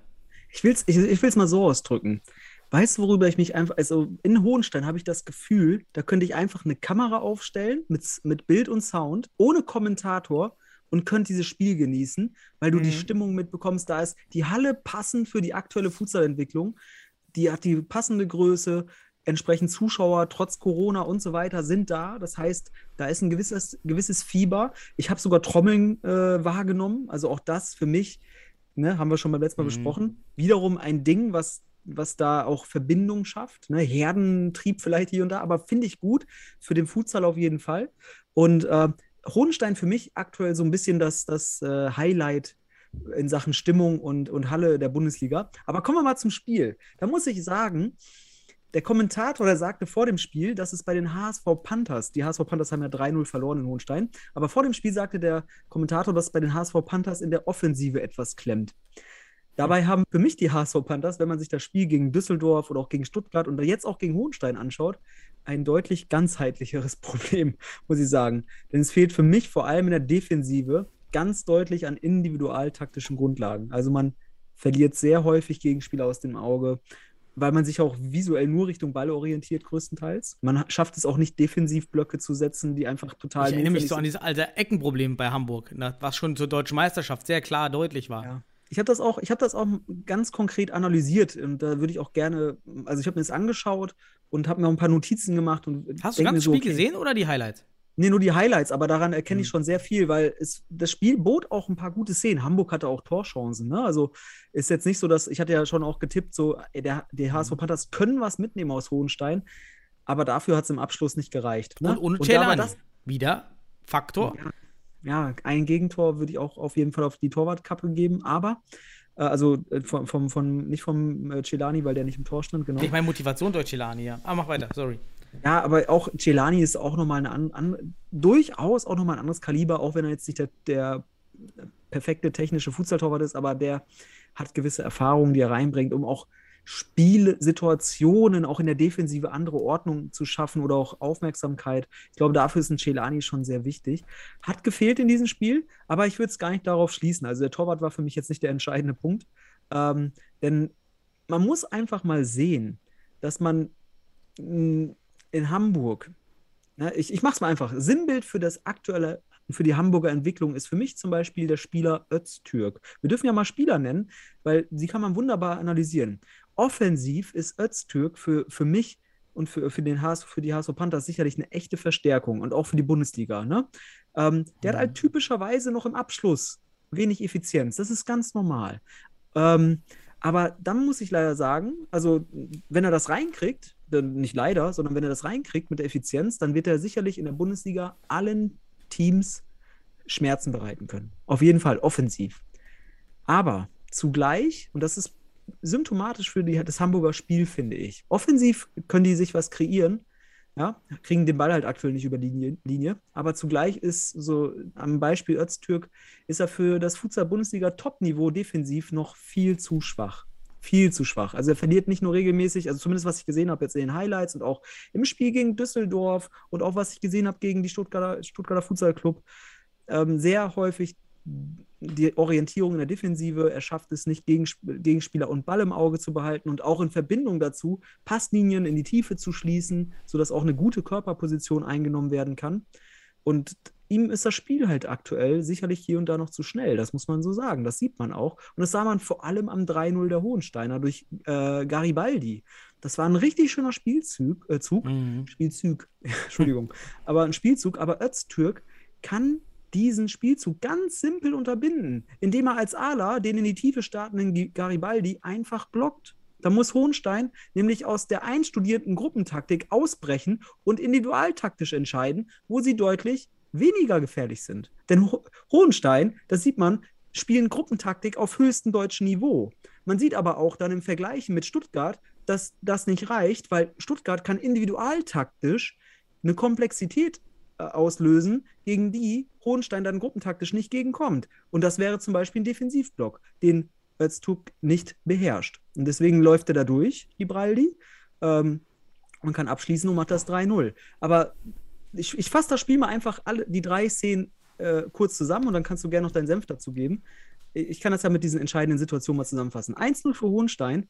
Ich will es ich, ich will's mal so ausdrücken. Weißt du, worüber ich mich einfach, also in Hohenstein habe ich das Gefühl, da könnte ich einfach eine Kamera aufstellen mit, mit Bild und Sound, ohne Kommentator und könnte dieses Spiel genießen, weil du die Mhm. Stimmung mitbekommst. Da ist die Halle passend für die aktuelle Futsalentwicklung. Die hat die passende Größe, entsprechend Zuschauer trotz Corona und so weiter sind da. Das heißt, da ist ein gewisses, gewisses Fieber. Ich habe sogar Trommeln äh, wahrgenommen. Also auch das für mich, ne, haben wir schon beim letzten Mal Mhm. besprochen. Wiederum ein Ding, was, was da auch Verbindung schafft. Ne? Herdentrieb vielleicht hier und da, aber finde ich gut für den Futsal auf jeden Fall. Und äh, Hohenstein für mich aktuell so ein bisschen das, das äh, Highlight in Sachen Stimmung und, und Halle der Bundesliga. Aber kommen wir mal zum Spiel. Da muss ich sagen, der Kommentator, der sagte vor dem Spiel, dass es bei den HSV Panthers, die HSV Panthers haben ja 3-0 verloren in Hohenstein, aber vor dem Spiel sagte der Kommentator, dass bei den HSV Panthers in der Offensive etwas klemmt. Dabei haben für mich die HSV Panthers, wenn man sich das Spiel gegen Düsseldorf oder auch gegen Stuttgart und jetzt auch gegen Hohenstein anschaut, ein deutlich ganzheitlicheres <laughs> Problem, muss ich sagen. Denn es fehlt für mich vor allem in der Defensive ganz deutlich an individualtaktischen Grundlagen. Also man verliert sehr häufig Gegenspieler aus dem Auge, weil man sich auch visuell nur Richtung Ball orientiert, größtenteils. Man ha- schafft es auch nicht, Defensivblöcke zu setzen, die einfach total. Ich erinnere mich so an sind. dieses alte Eckenproblem bei Hamburg, ne, was schon zur deutschen Meisterschaft sehr klar deutlich war. Ja. Ich habe das auch, ich habe das auch ganz konkret analysiert und da würde ich auch gerne, also ich habe mir das angeschaut und habe mir auch ein paar Notizen gemacht und Hast du so, Spiel okay, gesehen oder die Highlights? Nee, nur die Highlights, aber daran erkenne ich Mhm. schon sehr viel, weil es, das Spiel bot auch ein paar gute Szenen. Hamburg hatte auch Torchancen, ne? Also ist jetzt nicht so, dass, ich hatte ja schon auch getippt, so, der, die HSV Mhm. Panthers können was mitnehmen aus Hohenstein, aber dafür hat es im Abschluss nicht gereicht. Ne? Und ohne da war Celani. das, Wieder Faktor. Ja. ja, ein Gegentor würde ich auch auf jeden Fall auf die Torwartkappe geben, aber äh, also äh, vom, vom, von, nicht vom äh, Celani, weil der nicht im Tor stand, genau. Ich meine Motivation durch Celani, ja. Aber mach weiter, sorry. Ja, aber auch Celani ist auch nochmal eine an, durchaus auch nochmal ein anderes Kaliber, auch wenn er jetzt nicht der, der perfekte technische Fußballtorwart ist, aber der hat gewisse Erfahrungen, die er reinbringt, um auch Spielsituationen auch in der Defensive andere Ordnung zu schaffen oder auch Aufmerksamkeit. Ich glaube, dafür ist ein Celani schon sehr wichtig. Hat gefehlt in diesem Spiel, aber ich würde es gar nicht darauf schließen. Also der Torwart war für mich jetzt nicht der entscheidende Punkt. Ähm, denn man muss einfach mal sehen, dass man in Hamburg, ne, ich, ich mache es mal einfach, Sinnbild für das aktuelle für die Hamburger Entwicklung ist für mich zum Beispiel der Spieler Öztürk. Wir dürfen ja mal Spieler nennen, weil sie kann man wunderbar analysieren offensiv ist Öztürk für, für mich und für, für, den HS, für die HSV Panthers sicherlich eine echte Verstärkung und auch für die Bundesliga. Ne? Ähm, der hat halt typischerweise noch im Abschluss wenig Effizienz. Das ist ganz normal. Ähm, aber dann muss ich leider sagen, also wenn er das reinkriegt, nicht leider, sondern wenn er das reinkriegt mit der Effizienz, dann wird er sicherlich in der Bundesliga allen Teams Schmerzen bereiten können. Auf jeden Fall offensiv. Aber zugleich, und das ist symptomatisch für die, das Hamburger Spiel, finde ich. Offensiv können die sich was kreieren, ja, kriegen den Ball halt aktuell nicht über die Linie, aber zugleich ist so am Beispiel Öztürk, ist er für das Futsal-Bundesliga-Top-Niveau defensiv noch viel zu schwach. Viel zu schwach. Also er verliert nicht nur regelmäßig, also zumindest was ich gesehen habe jetzt in den Highlights und auch im Spiel gegen Düsseldorf und auch was ich gesehen habe gegen die Stuttgarter, Stuttgarter Futsal Club, ähm, sehr häufig die Orientierung in der Defensive, er schafft es nicht, Gegenspieler und Ball im Auge zu behalten und auch in Verbindung dazu Passlinien in die Tiefe zu schließen, sodass auch eine gute Körperposition eingenommen werden kann. Und ihm ist das Spiel halt aktuell sicherlich hier und da noch zu schnell, das muss man so sagen, das sieht man auch. Und das sah man vor allem am 3-0 der Hohensteiner durch äh, Garibaldi. Das war ein richtig schöner Spielzug, äh, Zug, mhm. Spielzug, <laughs> Entschuldigung, aber ein Spielzug, aber Öztürk kann diesen Spielzug ganz simpel unterbinden, indem er als Ala den in die Tiefe startenden Garibaldi einfach blockt. Da muss Hohenstein nämlich aus der einstudierten Gruppentaktik ausbrechen und individualtaktisch entscheiden, wo sie deutlich weniger gefährlich sind. Denn Ho Hohenstein, das sieht man, spielen Gruppentaktik auf höchstem deutschen Niveau. Man sieht aber auch dann im Vergleich mit Stuttgart, dass das nicht reicht, weil Stuttgart kann individualtaktisch eine Komplexität äh, auslösen, gegen die Hohenstein dann gruppentaktisch nicht gegenkommt. Und das wäre zum Beispiel ein Defensivblock, den Öztürk nicht beherrscht. Und deswegen läuft er da durch, Ibraldi, ähm, und kann abschließen und macht das 3-0. Aber ich, ich fasse das Spiel mal einfach alle die drei Szenen äh, kurz zusammen und dann kannst du gerne noch deinen Senf dazu geben. Ich kann das ja mit diesen entscheidenden Situationen mal zusammenfassen. 1-0 für Hohenstein,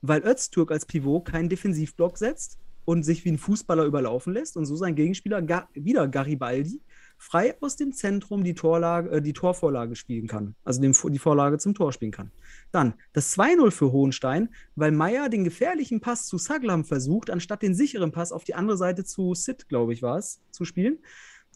weil Öztürk als Pivot keinen Defensivblock setzt und sich wie ein Fußballer überlaufen lässt und so sein Gegenspieler, Gar wieder Garibaldi, frei aus dem Zentrum die, Torlage, äh, die Torvorlage spielen kann. Also den, die Vorlage zum Tor spielen kann. Dann das 2-0 für Hohenstein, weil Meier den gefährlichen Pass zu Saglam versucht, anstatt den sicheren Pass auf die andere Seite zu Sid, glaube ich, war es, zu spielen.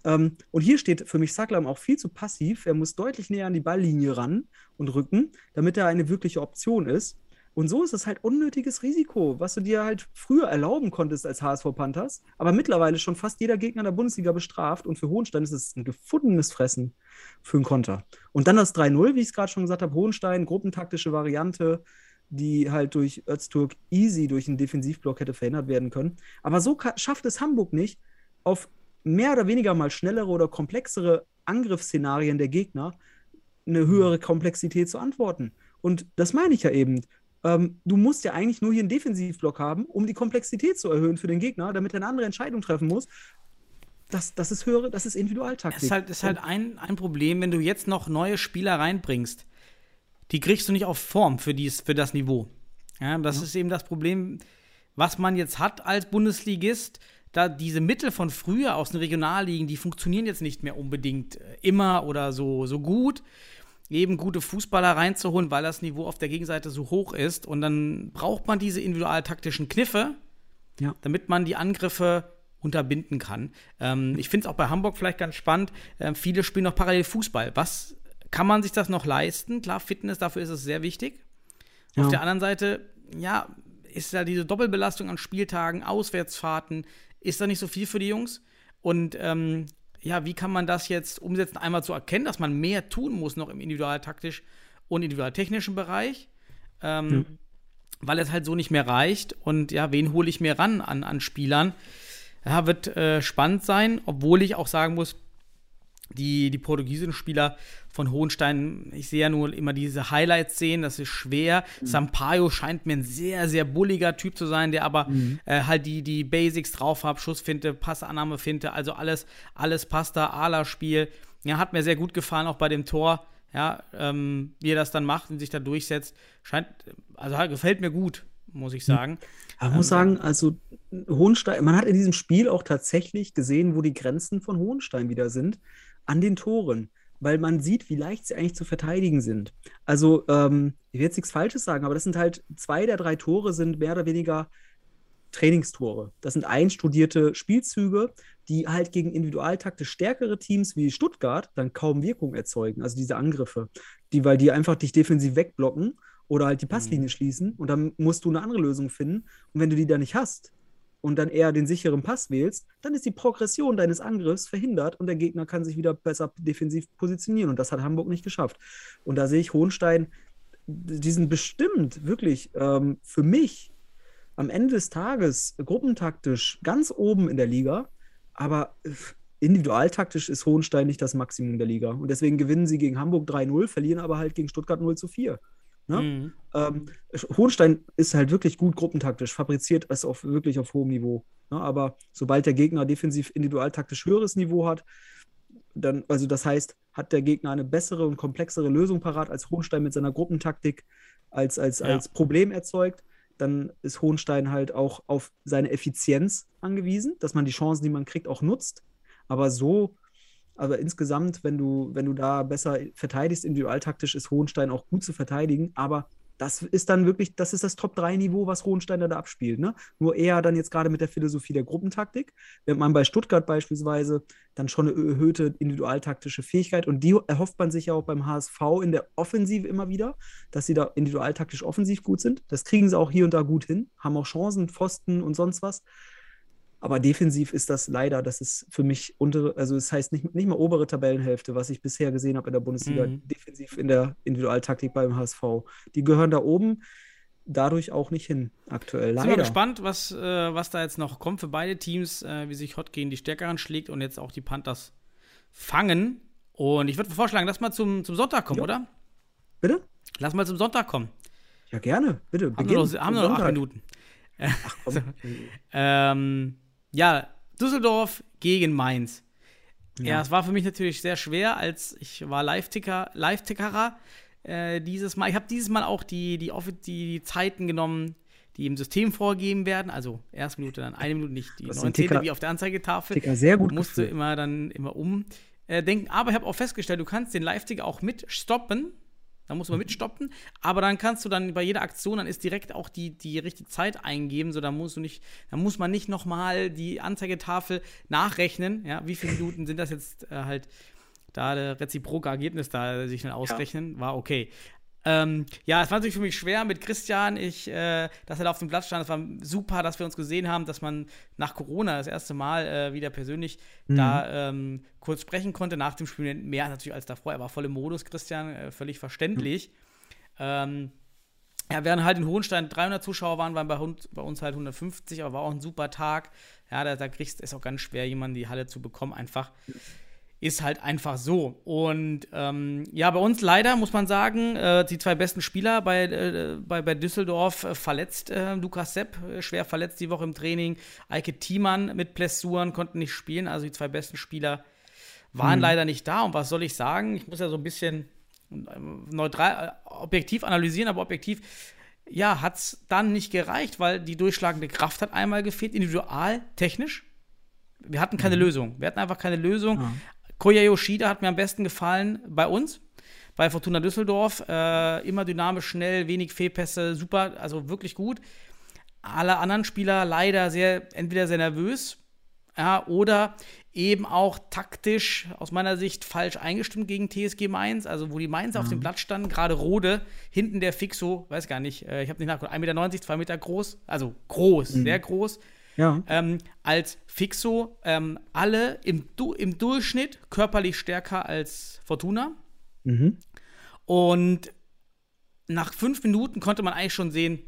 Ähm, und hier steht für mich Saglam auch viel zu passiv. Er muss deutlich näher an die Balllinie ran und rücken, damit er eine wirkliche Option ist. Und so ist es halt unnötiges Risiko, was du dir halt früher erlauben konntest als HSV Panthers, aber mittlerweile schon fast jeder Gegner der Bundesliga bestraft und für Hohenstein ist es ein gefundenes Fressen für einen Konter. Und dann das 3-0, wie ich es gerade schon gesagt habe, Hohenstein, gruppentaktische Variante, die halt durch Öztürk easy durch einen Defensivblock hätte verhindert werden können. Aber so schafft es Hamburg nicht, auf mehr oder weniger mal schnellere oder komplexere Angriffsszenarien der Gegner eine höhere Komplexität zu antworten. Und das meine ich ja eben ähm, du musst ja eigentlich nur hier einen Defensivblock haben, um die Komplexität zu erhöhen für den Gegner, damit er eine andere Entscheidung treffen muss. Das, das ist höhere, das ist Individualtaktik. Das ist halt, ist halt ein, ein Problem, wenn du jetzt noch neue Spieler reinbringst, die kriegst du nicht auf Form für, dies, für das Niveau. Ja, das ja. ist eben das Problem, was man jetzt hat als Bundesligist. Da diese Mittel von früher aus den Regionalligen, die funktionieren jetzt nicht mehr unbedingt äh, immer oder so, so gut eben gute Fußballer reinzuholen, weil das Niveau auf der Gegenseite so hoch ist. Und dann braucht man diese individualtaktischen Kniffe, ja. damit man die Angriffe unterbinden kann. Ähm, ich finde es auch bei Hamburg vielleicht ganz spannend. Äh, viele spielen noch parallel Fußball. Was kann man sich das noch leisten? Klar, Fitness, dafür ist es sehr wichtig. Ja. Auf der anderen Seite, ja, ist ja diese Doppelbelastung an Spieltagen, Auswärtsfahrten, ist da nicht so viel für die Jungs. Und ähm, ja, wie kann man das jetzt umsetzen? Einmal zu erkennen, dass man mehr tun muss noch im individualtaktisch und individualtechnischen Bereich. Ähm, mhm. Weil es halt so nicht mehr reicht. Und ja, wen hole ich mir ran an, an Spielern? Ja, wird äh, spannend sein, obwohl ich auch sagen muss, die, die portugiesischen Spieler von Hohenstein, ich sehe ja nur immer diese Highlights sehen, das ist schwer. Mhm. Sampaio scheint mir ein sehr, sehr bulliger Typ zu sein, der aber mhm. äh, halt die, die Basics drauf hat, Schussfinte, Passannahmefinte, also alles, alles passt da, Ala-Spiel. Ja, hat mir sehr gut gefallen, auch bei dem Tor. Ja, ähm, wie er das dann macht und sich da durchsetzt, scheint, also gefällt mir gut, muss ich sagen. Aber ich muss ähm, sagen, also Hohenstein, man hat in diesem Spiel auch tatsächlich gesehen, wo die Grenzen von Hohenstein wieder sind an den Toren, weil man sieht, wie leicht sie eigentlich zu verteidigen sind. Also, ähm, ich will jetzt nichts Falsches sagen, aber das sind halt zwei der drei Tore sind mehr oder weniger Trainingstore. Das sind einstudierte Spielzüge, die halt gegen individualtaktisch stärkere Teams wie Stuttgart dann kaum Wirkung erzeugen. Also diese Angriffe, die, weil die einfach dich defensiv wegblocken oder halt die Passlinie mhm. schließen und dann musst du eine andere Lösung finden. Und wenn du die da nicht hast, und dann eher den sicheren Pass wählst, dann ist die Progression deines Angriffs verhindert und der Gegner kann sich wieder besser defensiv positionieren. Und das hat Hamburg nicht geschafft. Und da sehe ich Hohenstein, diesen bestimmt wirklich ähm, für mich am Ende des Tages gruppentaktisch ganz oben in der Liga, aber äh, individualtaktisch ist Hohenstein nicht das Maximum der Liga. Und deswegen gewinnen sie gegen Hamburg 3-0, verlieren aber halt gegen Stuttgart 0 zu 4. Ne? Mhm. Ähm, Hohenstein ist halt wirklich gut gruppentaktisch, fabriziert es auf, wirklich auf hohem Niveau. Ne? Aber sobald der Gegner defensiv individualtaktisch höheres Niveau hat, dann, also das heißt, hat der Gegner eine bessere und komplexere Lösung parat, als Hohenstein mit seiner Gruppentaktik als, als, ja. als Problem erzeugt, dann ist Hohenstein halt auch auf seine Effizienz angewiesen, dass man die Chancen, die man kriegt, auch nutzt. Aber so aber insgesamt, wenn du, wenn du da besser verteidigst, individualtaktisch ist Hohenstein auch gut zu verteidigen. Aber das ist dann wirklich, das ist das Top-3-Niveau, was Hohenstein da abspielt. Ne? Nur eher dann jetzt gerade mit der Philosophie der Gruppentaktik. Wenn man bei Stuttgart beispielsweise dann schon eine erhöhte individualtaktische Fähigkeit und die erhofft man sich ja auch beim HSV in der Offensive immer wieder, dass sie da individualtaktisch offensiv gut sind. Das kriegen sie auch hier und da gut hin, haben auch Chancen, Pfosten und sonst was. Aber defensiv ist das leider, das ist für mich untere, also es das heißt nicht, nicht mal obere Tabellenhälfte, was ich bisher gesehen habe in der Bundesliga, mhm. defensiv in der Individualtaktik beim HSV. Die gehören da oben dadurch auch nicht hin, aktuell. Leider. Sind wir gespannt, was, äh, was da jetzt noch kommt für beide Teams, äh, wie sich Hot gegen die Stärkeren schlägt und jetzt auch die Panthers fangen. Und ich würde vorschlagen, lass mal zum, zum Sonntag kommen, ja. oder? Bitte? Lass mal zum Sonntag kommen. Ja, gerne, bitte. Haben wir noch, haben noch acht Minuten. Ach komm. <laughs> ähm, ja, Düsseldorf gegen Mainz. Ja. ja, es war für mich natürlich sehr schwer, als ich war Live-Ticker, Live-Tickerer äh, dieses Mal. Ich habe dieses Mal auch die, die, die, Zeiten genommen, die im System vorgegeben werden. Also erste Minute, dann eine Minute, nicht die 19. wie auf der Anzeigetafel. Ticker sehr gut. Musste gefühlt. immer dann immer umdenken. Aber ich habe auch festgestellt, du kannst den Live-Ticker auch mit stoppen da muss man mitstoppen. Aber dann kannst du dann bei jeder Aktion, dann ist direkt auch die, die richtige Zeit eingeben. So, da musst du nicht, da muss man nicht nochmal die Anzeigetafel nachrechnen. Ja, wie viele Minuten sind das jetzt äh, halt da der reziproke Ergebnis da sich dann ausrechnen? Ja. War okay. Ähm, ja, es war natürlich für mich schwer mit Christian, ich, äh, dass er da auf dem Platz stand. Es war super, dass wir uns gesehen haben, dass man nach Corona das erste Mal äh, wieder persönlich mhm. da ähm, kurz sprechen konnte. Nach dem Spiel mehr natürlich als davor. Er war voll im Modus, Christian, äh, völlig verständlich. Mhm. Ähm, ja, während halt in Hohenstein 300 Zuschauer waren, waren bei, bei, uns halt 150, aber war auch ein super Tag. Ja, da, da kriegst, ist auch ganz schwer, jemanden die Halle zu bekommen, einfach. Mhm ist halt einfach so. Und ähm, ja, bei uns leider muss man sagen, äh, die zwei besten Spieler bei, äh, bei, bei Düsseldorf äh, verletzt. Äh, Lukas Sepp äh, schwer verletzt die Woche im Training. Eike Thiemann mit Blessuren konnten nicht spielen. Also die zwei besten Spieler waren hm. leider nicht da. Und was soll ich sagen? Ich muss ja so ein bisschen äh, neutral, objektiv analysieren, aber objektiv ja, hat es dann nicht gereicht, weil die durchschlagende Kraft hat einmal gefehlt, individual, technisch. Wir hatten keine mhm. Lösung. Wir hatten einfach keine Lösung. Ja. Koya Yoshida hat mir am besten gefallen bei uns, bei Fortuna Düsseldorf. Äh, immer dynamisch, schnell, wenig Fehlpässe, super, also wirklich gut. Alle anderen Spieler leider sehr, entweder sehr nervös ja, oder eben auch taktisch aus meiner Sicht falsch eingestimmt gegen TSG Mainz. Also, wo die Mainz mhm. auf dem Platz standen, gerade Rode, hinten der Fixo, weiß gar nicht, äh, ich habe nicht nachgeguckt, 1,90 Meter, 2 Meter groß, also groß, mhm. sehr groß. Ja. Ähm, als Fixo ähm, alle im, du im Durchschnitt körperlich stärker als Fortuna. Mhm. Und nach fünf Minuten konnte man eigentlich schon sehen,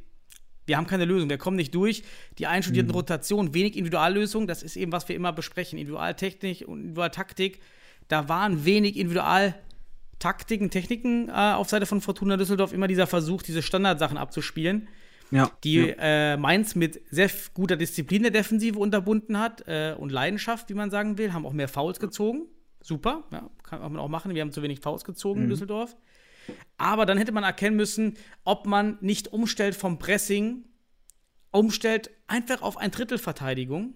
wir haben keine Lösung, wir kommen nicht durch. Die einstudierten Rotationen, wenig Individuallösungen, das ist eben, was wir immer besprechen. Individualtechnik und Individualtaktik. Da waren wenig Individualtaktiken, Techniken äh, auf Seite von Fortuna Düsseldorf, immer dieser Versuch, diese Standardsachen abzuspielen, Ja. die ja. äh, Mainz mit sehr guter Disziplin der Defensive unterbunden hat äh, und Leidenschaft, wie man sagen will, haben auch mehr Fouls gezogen. Super, ja, kann man auch machen. Wir haben zu wenig Fouls gezogen in Düsseldorf. Aber dann hätte man erkennen müssen, ob man nicht umstellt vom Pressing, umstellt einfach auf ein Drittel Verteidigung.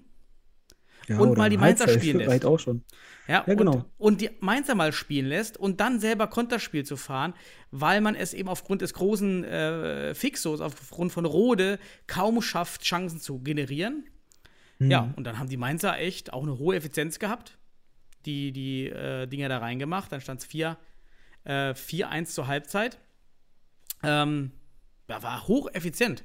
Ja, und mal die Mainzer Halbzeit spielen lässt. Auch schon. Ja, Ja, genau. Und, die Mainzer mal spielen lässt und dann selber Konterspiel zu fahren, weil man es eben aufgrund des großen äh, Fixos, aufgrund von Rode, kaum schafft, Chancen zu generieren. Mhm. Ja, und dann haben die Mainzer echt auch eine hohe Effizienz gehabt, die, die äh, Dinger da reingemacht. Dann stand es 4, äh, 4-1 zur Halbzeit. Ähm, ja, war hocheffizient.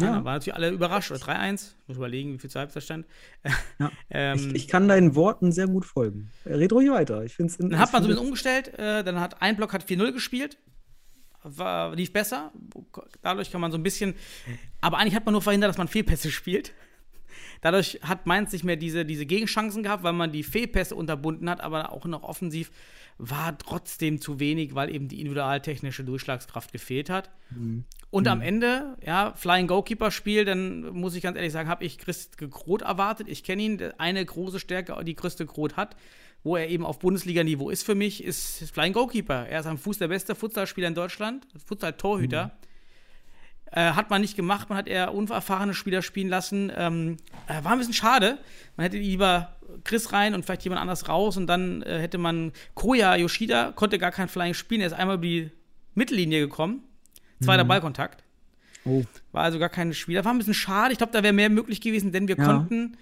Ja. Ja. Waren natürlich alle überrascht. Oder 3-1. Muss überlegen, wie viel zur Halbzeit stand. <laughs> Ja. <laughs> ähm, Ich, ich kann deinen Worten sehr gut folgen. Red ruhig weiter. Ich find's Dann hat man so ein bisschen umgestellt, äh, dann hat ein Block hat 4-0 gespielt, war, lief besser. Dadurch kann man so ein bisschen, aber eigentlich hat man nur verhindert, dass man Fehlpässe spielt. Dadurch hat Mainz nicht mehr diese, diese Gegenchancen gehabt, weil man die Fehlpässe unterbunden hat, aber auch noch offensiv war trotzdem zu wenig, weil eben die individualtechnische Durchschlagskraft gefehlt hat. Und am Ende, ja, Flying Goalkeeper-Spiel, dann muss ich ganz ehrlich sagen, habe ich Christ Groth erwartet. Ich kenne ihn, eine große Stärke, die Christe Groth hat, wo er eben auf Bundesliga-Niveau ist für mich, ist Flying Goalkeeper. Er ist am Fuß der beste Futsalspieler in Deutschland, Futsal-Torhüter. Äh, hat man nicht gemacht, man hat eher unerfahrene Spieler spielen lassen. Ähm, äh, war ein bisschen schade. Man hätte lieber Chris rein und vielleicht jemand anders raus und dann äh, hätte man Koya Yoshida, konnte gar kein Flying spielen, er ist einmal über die Mittellinie gekommen. Zweiter Ballkontakt. Oh. War also gar kein Spieler. War ein bisschen schade. Ich glaube, da wäre mehr möglich gewesen, denn wir Ja. konnten,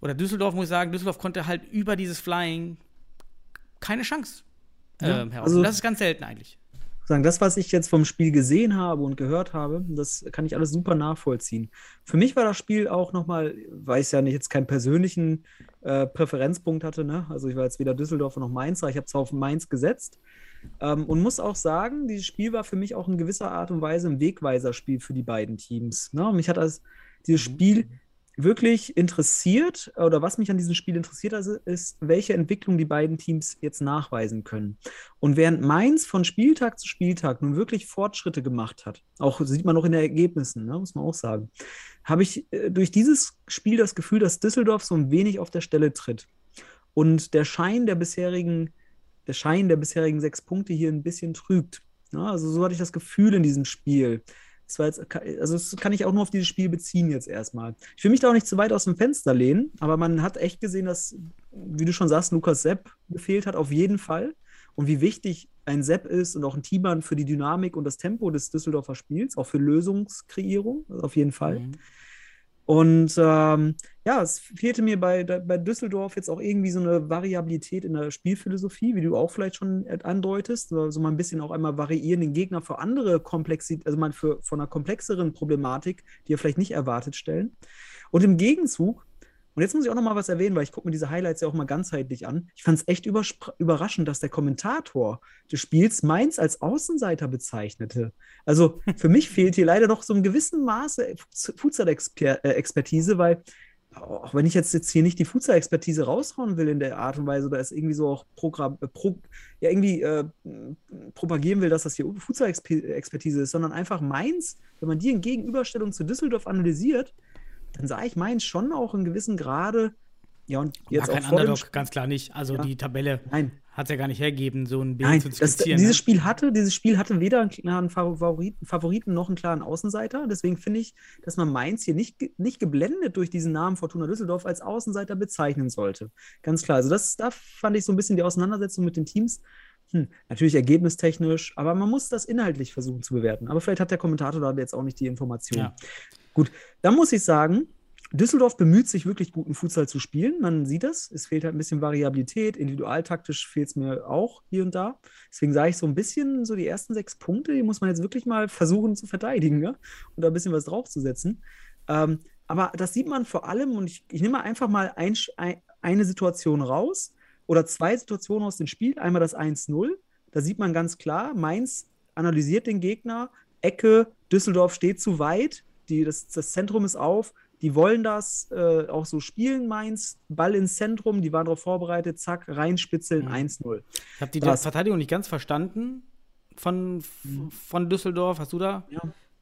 oder Düsseldorf muss ich sagen, Düsseldorf konnte halt über dieses Flying keine Chance Ja, ähm, heraus. also- das ist ganz selten eigentlich. Sagen, das, was ich jetzt vom Spiel gesehen habe und gehört habe, das kann ich alles super nachvollziehen. Für mich war das Spiel auch nochmal, weil ich ja nicht jetzt keinen persönlichen äh, Präferenzpunkt hatte, ne? Also ich war jetzt weder Düsseldorfer noch Mainzer, ich habe zwar auf Mainz gesetzt ähm, und muss auch sagen, dieses Spiel war für mich auch in gewisser Art und Weise ein Wegweiserspiel für die beiden Teams. Ne? Mich hat das, dieses Spiel wirklich interessiert, oder was mich an diesem Spiel interessiert also ist, welche Entwicklung die beiden Teams jetzt nachweisen können. Und während Mainz von Spieltag zu Spieltag nun wirklich Fortschritte gemacht hat, auch sieht man noch in den Ergebnissen, ne, muss man auch sagen, habe ich äh, durch dieses Spiel das Gefühl, dass Düsseldorf so ein wenig auf der Stelle tritt. Und der Schein der bisherigen, der Schein der bisherigen sechs Punkte hier ein bisschen trügt. Ja, also so hatte ich das Gefühl in diesem Spiel. Das war jetzt, also das kann ich auch nur auf dieses Spiel beziehen jetzt erstmal. Ich will mich da auch nicht zu weit aus dem Fenster lehnen, aber man hat echt gesehen, dass, wie du schon sagst, Lukas Sepp gefehlt hat, auf jeden Fall. Und wie wichtig ein Sepp ist und auch ein Teammann für die Dynamik und das Tempo des Düsseldorfer Spiels, auch für Lösungskreierung, also auf jeden Fall. Mhm. Und ähm, ja, es fehlte mir bei, bei Düsseldorf jetzt auch irgendwie so eine Variabilität in der Spielphilosophie, wie du auch vielleicht schon andeutest. So so mal ein bisschen auch einmal variieren, den Gegner für andere Komplexität, also mal für von einer komplexeren Problematik, die er vielleicht nicht erwartet, stellen. Und im Gegenzug, und jetzt muss ich auch noch mal was erwähnen, weil ich gucke mir diese Highlights ja auch mal ganzheitlich an. Ich fand es echt überraschend, dass der Kommentator des Spiels Mainz als Außenseiter bezeichnete. Also <laughs> für mich fehlt hier leider noch so ein gewissen Maße Futsal-Expertise, weil auch wenn ich jetzt, jetzt hier nicht die Futsal-Expertise raushauen will in der Art und Weise oder es irgendwie so auch Programm, äh, pro, ja, irgendwie äh, propagieren will, dass das hier Futsal-Expertise ist, sondern einfach Mainz, wenn man die in Gegenüberstellung zu Düsseldorf analysiert, dann sah ich Mainz schon auch in gewissem Grade, ja, und jetzt War kein Underdog, ganz klar nicht. Also Ja. die Tabelle Nein, hat es ja gar nicht hergeben, so ein Bild Nein, zu das, skizzieren. dieses ne? Spiel hatte, dieses Spiel hatte weder einen klaren Favoriten, Favoriten noch einen klaren Außenseiter. Deswegen finde ich, dass man Mainz hier nicht, nicht geblendet durch diesen Namen Fortuna Düsseldorf als Außenseiter bezeichnen sollte. Ganz klar. Also das, da fand ich so ein bisschen die Auseinandersetzung mit den Teams. Hm, natürlich ergebnistechnisch, aber man muss das inhaltlich versuchen zu bewerten. Aber vielleicht hat der Kommentator da jetzt auch nicht die Information. Ja. Gut, dann muss ich sagen, Düsseldorf bemüht sich wirklich guten Futsal zu spielen. Man sieht das. Es fehlt halt ein bisschen Variabilität. Individualtaktisch fehlt es mir auch hier und da. Deswegen sage ich so ein bisschen, so die ersten sechs Punkte, die muss man jetzt wirklich mal versuchen zu verteidigen ne? und da ein bisschen was draufzusetzen. Ähm, aber das sieht man vor allem, und ich, ich nehme einfach mal ein, ein, eine Situation raus oder zwei Situationen aus dem Spiel. Einmal das 1-0, da sieht man ganz klar, Mainz analysiert den Gegner, Ecke, Düsseldorf steht zu weit, die, das, das Zentrum ist auf, die wollen das äh, auch so spielen, Mainz, Ball ins Zentrum, die waren darauf vorbereitet, zack, reinspitzeln, Mhm. 1-0. Ich habe die Das- Verteidigung nicht ganz verstanden von, Mhm. von Düsseldorf. Hast du da Ja.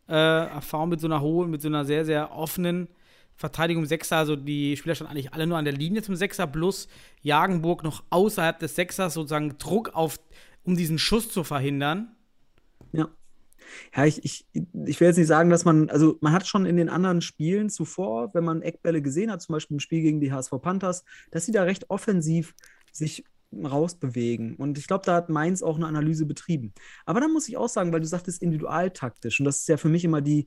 äh, Erfahrung mit so einer hohen, mit so einer sehr, sehr offenen Verteidigung Sechser? Also die Spieler standen eigentlich alle nur an der Linie zum Sechser, plus Jagenburg noch außerhalb des Sechsers sozusagen Druck auf, um diesen Schuss zu verhindern. Ja. Ja, ich, ich, ich will jetzt nicht sagen, dass man, also man hat schon in den anderen Spielen zuvor, wenn man Eckbälle gesehen hat, zum Beispiel im Spiel gegen die HSV Panthers, dass sie da recht offensiv sich rausbewegen. Und ich glaube, da hat Mainz auch eine Analyse betrieben. Aber dann muss ich auch sagen, weil du sagtest individualtaktisch, und das ist ja für mich immer die,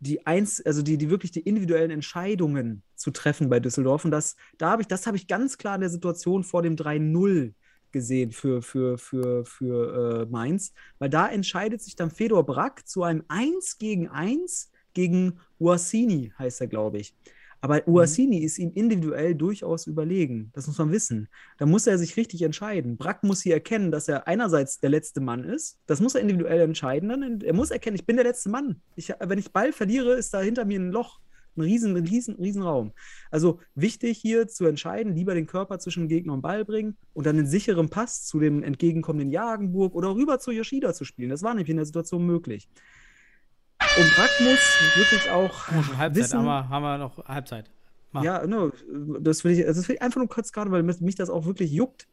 die eins, also die, die wirklich die individuellen Entscheidungen zu treffen bei Düsseldorf. Und das, da habe ich, das habe ich ganz klar in der Situation vor dem 3-0 gesehen für, für, für, für äh, Mainz, weil da entscheidet sich dann Fedor Brack zu einem 1 gegen 1 gegen Uasini, heißt er, glaube ich. Aber Uasini ist ihm individuell durchaus überlegen. Das muss man wissen. Da muss er sich richtig entscheiden. Brack muss hier erkennen, dass er einerseits der letzte Mann ist. Das muss er individuell entscheiden. Dann, er muss erkennen, ich bin der letzte Mann. Ich, wenn ich Ball verliere, ist da hinter mir ein Loch. Ein riesen, riesen, riesen Raum. Also wichtig hier zu entscheiden, lieber den Körper zwischen Gegner und Ball bringen und dann einen sicheren Pass zu dem entgegenkommenden Jagenburg oder rüber zu Yoshida zu spielen. Das war nämlich in der Situation möglich. Und Brack muss wirklich auch Oh, Halbzeit, wissen, haben wir, haben wir noch Halbzeit. Mach. ja, no, das will ich, also das will ich einfach nur kurz gerade, weil mich mich das auch wirklich juckt.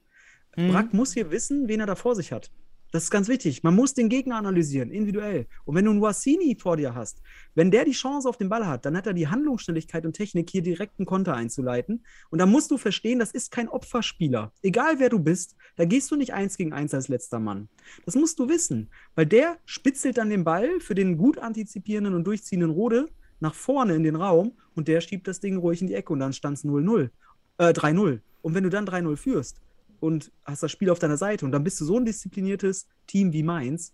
Mhm. Brack muss hier wissen, wen er da vor sich hat. Das ist ganz wichtig. Man muss den Gegner analysieren, individuell. Und wenn du einen Wassini vor dir hast, wenn der die Chance auf den Ball hat, dann hat er die Handlungsschnelligkeit und Technik, hier direkt einen Konter einzuleiten. Und da musst du verstehen, das ist kein Opferspieler. Egal wer du bist, da gehst du nicht eins gegen eins als letzter Mann. Das musst du wissen. Weil der spitzelt dann den Ball für den gut antizipierenden und durchziehenden Rode nach vorne in den Raum und der schiebt das Ding ruhig in die Ecke und dann stand es 0-0. Äh, 3-0. Und wenn du dann 3-0 führst und hast das Spiel auf deiner Seite und dann bist du so ein diszipliniertes Team wie Mainz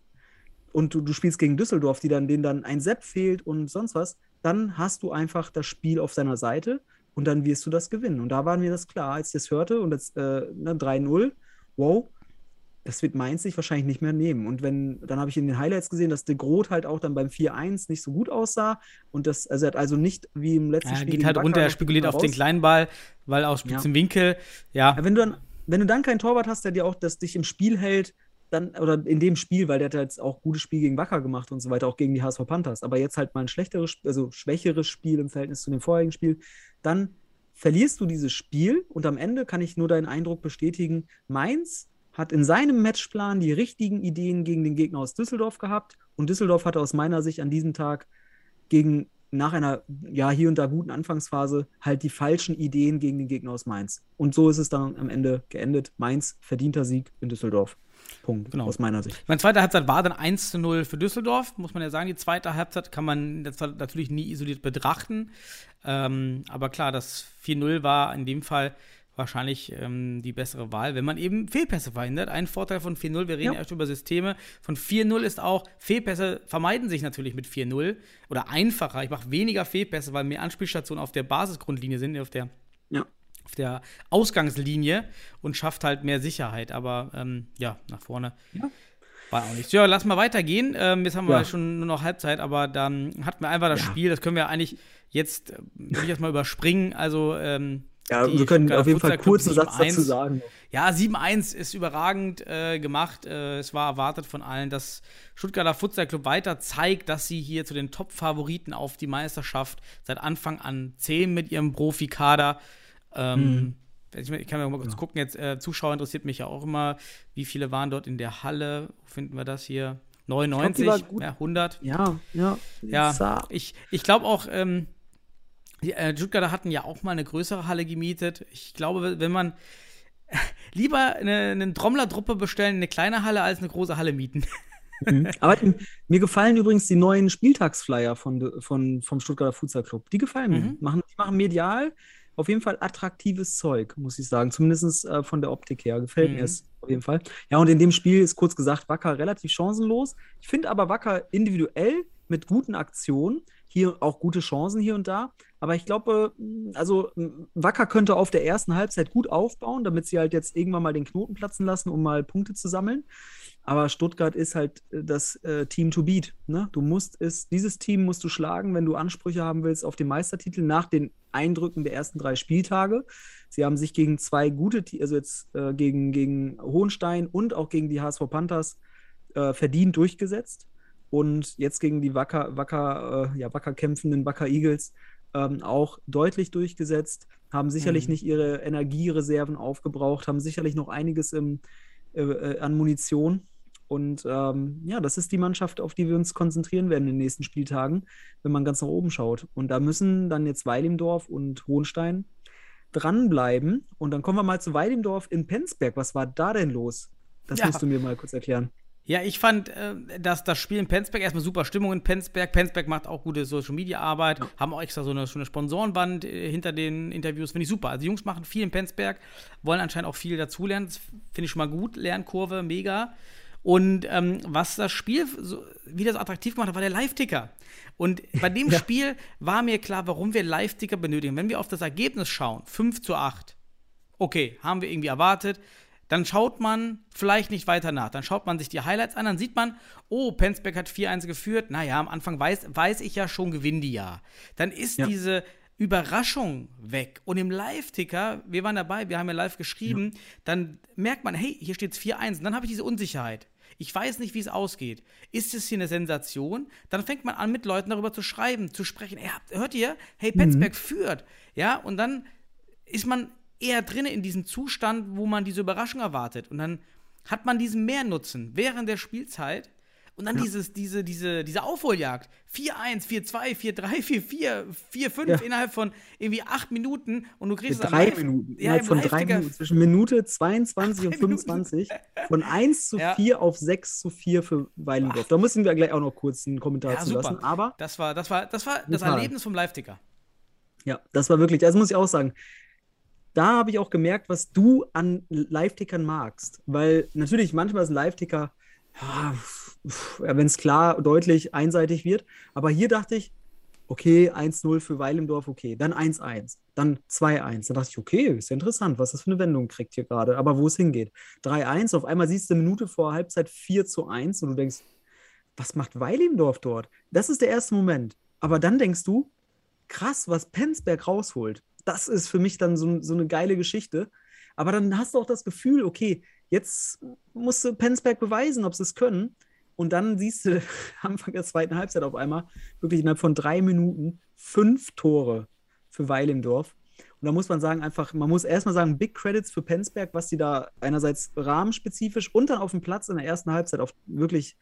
und du, du spielst gegen Düsseldorf, die dann, denen dann ein Sepp fehlt und sonst was, dann hast du einfach das Spiel auf deiner Seite und dann wirst du das gewinnen. Und da war mir das klar, als ich das hörte und das äh, ne, 3-0, wow, das wird Mainz sich wahrscheinlich nicht mehr nehmen. Und wenn, dann habe ich in den Highlights gesehen, dass De Groot halt auch dann beim 4-1 nicht so gut aussah. Und das, also er hat also nicht wie im letzten Er Spiel. geht gegen halt runter, er spekuliert auf den kleinen Ball, weil aus spitzem Winkel, ja. Ja, wenn du dann, wenn du dann keinen Torwart hast, der dir auch das dich im Spiel hält, dann, oder in dem Spiel, weil der hat jetzt auch gutes Spiel gegen Wacker gemacht und so weiter, auch gegen die HSV Panthers, aber jetzt halt mal ein schlechteres, also schwächeres Spiel im Verhältnis zu dem vorherigen Spiel, dann verlierst du dieses Spiel und am Ende kann ich nur deinen Eindruck bestätigen, Mainz hat in seinem Matchplan die richtigen Ideen gegen den Gegner aus Düsseldorf gehabt und Düsseldorf hatte aus meiner Sicht an diesem Tag gegen nach einer ja hier und da guten Anfangsphase halt die falschen Ideen gegen den Gegner aus Mainz. Und so ist es dann am Ende geendet. Mainz verdienter Sieg in Düsseldorf. Punkt. Genau. Aus meiner Sicht. Meine zweite Halbzeit war dann 1 zu 0 für Düsseldorf, muss man ja sagen. Die zweite Halbzeit kann man natürlich nie isoliert betrachten. Ähm, aber klar, das 4-0 war in dem Fall wahrscheinlich ähm, die bessere Wahl, wenn man eben Fehlpässe verhindert. Ein Vorteil von 4-0, wir reden Ja. erst über Systeme. Von 4-0 ist auch, Fehlpässe vermeiden sich natürlich mit 4-0 oder einfacher. Ich mache weniger Fehlpässe, weil mehr Anspielstationen auf der Basisgrundlinie sind, auf der Ja. auf der Ausgangslinie und schafft halt mehr Sicherheit. Aber ähm, ja, nach vorne Ja. war auch nichts. Ja, lass mal weitergehen. Ähm, jetzt haben wir Ja. schon nur noch Halbzeit, aber dann hatten wir einfach das Ja. Spiel. Das können wir eigentlich jetzt, äh, will ich jetzt mal überspringen. Also, ähm, Ja, die wir können auf jeden Fall Futsal Club kurz einen Satz 7-1. dazu sagen. Ja, 7-1 ist überragend äh, gemacht. Äh, es war erwartet von allen, dass Stuttgarter Futsal Club weiter zeigt, dass sie hier zu den Top-Favoriten auf die Meisterschaft seit Anfang an zählen mit ihrem Profikader. Ähm, ich, ich kann mal kurz gucken, jetzt äh, Zuschauer interessiert mich ja auch immer, wie viele waren dort in der Halle? Wo finden wir das hier? 99, war gut. ja, 100. Ja, ja. Ja, ich, ich glaube auch, ähm, die äh, Stuttgarter hatten ja auch mal eine größere Halle gemietet. Ich glaube, wenn man <laughs> lieber eine, eine Trommlertruppe bestellen, eine kleine Halle als eine große Halle mieten. <laughs> Mhm. Aber mir gefallen übrigens die neuen Spieltagsflyer von, von, vom Stuttgarter Futsal Club. Die gefallen mir. Mhm. Machen, die machen medial auf jeden Fall attraktives Zeug, muss ich sagen. Zumindest äh, von der Optik her. Gefällt Mhm. mir es auf jeden Fall. Ja, und in dem Spiel ist kurz gesagt Wacker relativ chancenlos. Ich finde aber Wacker individuell mit guten Aktionen. Hier auch gute Chancen hier und da. Aber ich glaube, also Wacker könnte auf der ersten Halbzeit gut aufbauen, damit sie halt jetzt irgendwann mal den Knoten platzen lassen, um mal Punkte zu sammeln. Aber Stuttgart ist halt äh, das äh, Team to beat. Ne? Du musst es, dieses Team musst du schlagen, wenn du Ansprüche haben willst auf den Meistertitel nach den Eindrücken der ersten drei Spieltage. Sie haben sich gegen zwei gute, also jetzt äh, gegen, gegen Hohenstein und auch gegen die HSV Panthers äh, verdient durchgesetzt. Und jetzt gegen die Wacker, Wacker, äh, ja, Wacker kämpfenden Wacker Eagles ähm, auch deutlich durchgesetzt, haben sicherlich mhm. nicht ihre Energiereserven aufgebraucht, haben sicherlich noch einiges im, äh, äh, an Munition. Und ähm, ja, das ist die Mannschaft, auf die wir uns konzentrieren werden in den nächsten Spieltagen, wenn man ganz nach oben schaut. Und da müssen dann jetzt Weilimdorf und Hohenstein dranbleiben. Und dann kommen wir mal zu Weilimdorf in Penzberg. Was war da denn los? Das ja. musst du mir mal kurz erklären. Ja, ich fand, äh, dass das Spiel in Penzberg erstmal super Stimmung in Penzberg. Penzberg macht auch gute Social Media Arbeit, ja. haben auch extra so eine, so eine Sponsorenband äh, hinter den Interviews. Finde ich super. Also, die Jungs machen viel in Penzberg, wollen anscheinend auch viel dazulernen. Das finde ich schon mal gut. Lernkurve, mega. Und ähm, was das Spiel so, wieder so attraktiv gemacht hat, war der Live-Ticker. Und bei <laughs> dem ja. Spiel war mir klar, warum wir Live-Ticker benötigen. Wenn wir auf das Ergebnis schauen, 5 zu 8, okay, haben wir irgendwie erwartet dann schaut man vielleicht nicht weiter nach. Dann schaut man sich die Highlights an, dann sieht man, oh, Penzberg hat 4-1 geführt. Naja, am Anfang weiß, weiß ich ja schon, gewinnen die ja. Dann ist ja. diese Überraschung weg. Und im Live-Ticker, wir waren dabei, wir haben ja live geschrieben, ja. dann merkt man, hey, hier steht es 4-1. Und dann habe ich diese Unsicherheit. Ich weiß nicht, wie es ausgeht. Ist es hier eine Sensation? Dann fängt man an, mit Leuten darüber zu schreiben, zu sprechen. Ey, hört ihr? Hey, Penzberg mhm. führt. Ja, und dann ist man eher drin in diesem Zustand, wo man diese Überraschung erwartet. Und dann hat man diesen Mehrnutzen während der Spielzeit. Und dann ja. dieses, diese, diese, diese Aufholjagd. 4-1, 4-2, 4-3, 4-4, 4-5 ja. innerhalb von irgendwie acht Minuten und du kriegst es drei Minuten. Ja, innerhalb von drei Minuten. Zwischen Minute 22 und 25. Von <laughs> 1 zu ja. 4 auf 6 zu 4 für Weilendorf. Da müssen wir gleich auch noch kurz einen Kommentar ja, zu super. lassen. Aber das war das, war, das, war das Erlebnis vom Live-Ticker. Ja, das war wirklich, das muss ich auch sagen da habe ich auch gemerkt, was du an Live-Tickern magst. Weil natürlich manchmal ist ein Live-Ticker, ja, wenn es klar deutlich einseitig wird. Aber hier dachte ich, okay, 1-0 für Weil im Dorf, okay. Dann 1-1, dann 2-1. Dann dachte ich, okay, ist ja interessant, was das für eine Wendung kriegt hier gerade. Aber wo es hingeht. 3-1, auf einmal siehst du eine Minute vor Halbzeit 4 zu 1 und du denkst, was macht Weil im Dorf dort? Das ist der erste Moment. Aber dann denkst du, krass, was Penzberg rausholt das ist für mich dann so, so eine geile Geschichte. Aber dann hast du auch das Gefühl, okay, jetzt musst du Penzberg beweisen, ob sie es können. Und dann siehst du <laughs> Anfang der zweiten Halbzeit auf einmal wirklich innerhalb von drei Minuten fünf Tore für Weil im Dorf. Und da muss man sagen, einfach, man muss erstmal sagen, Big Credits für Penzberg, was die da einerseits rahmenspezifisch und dann auf dem Platz in der ersten Halbzeit auch wirklich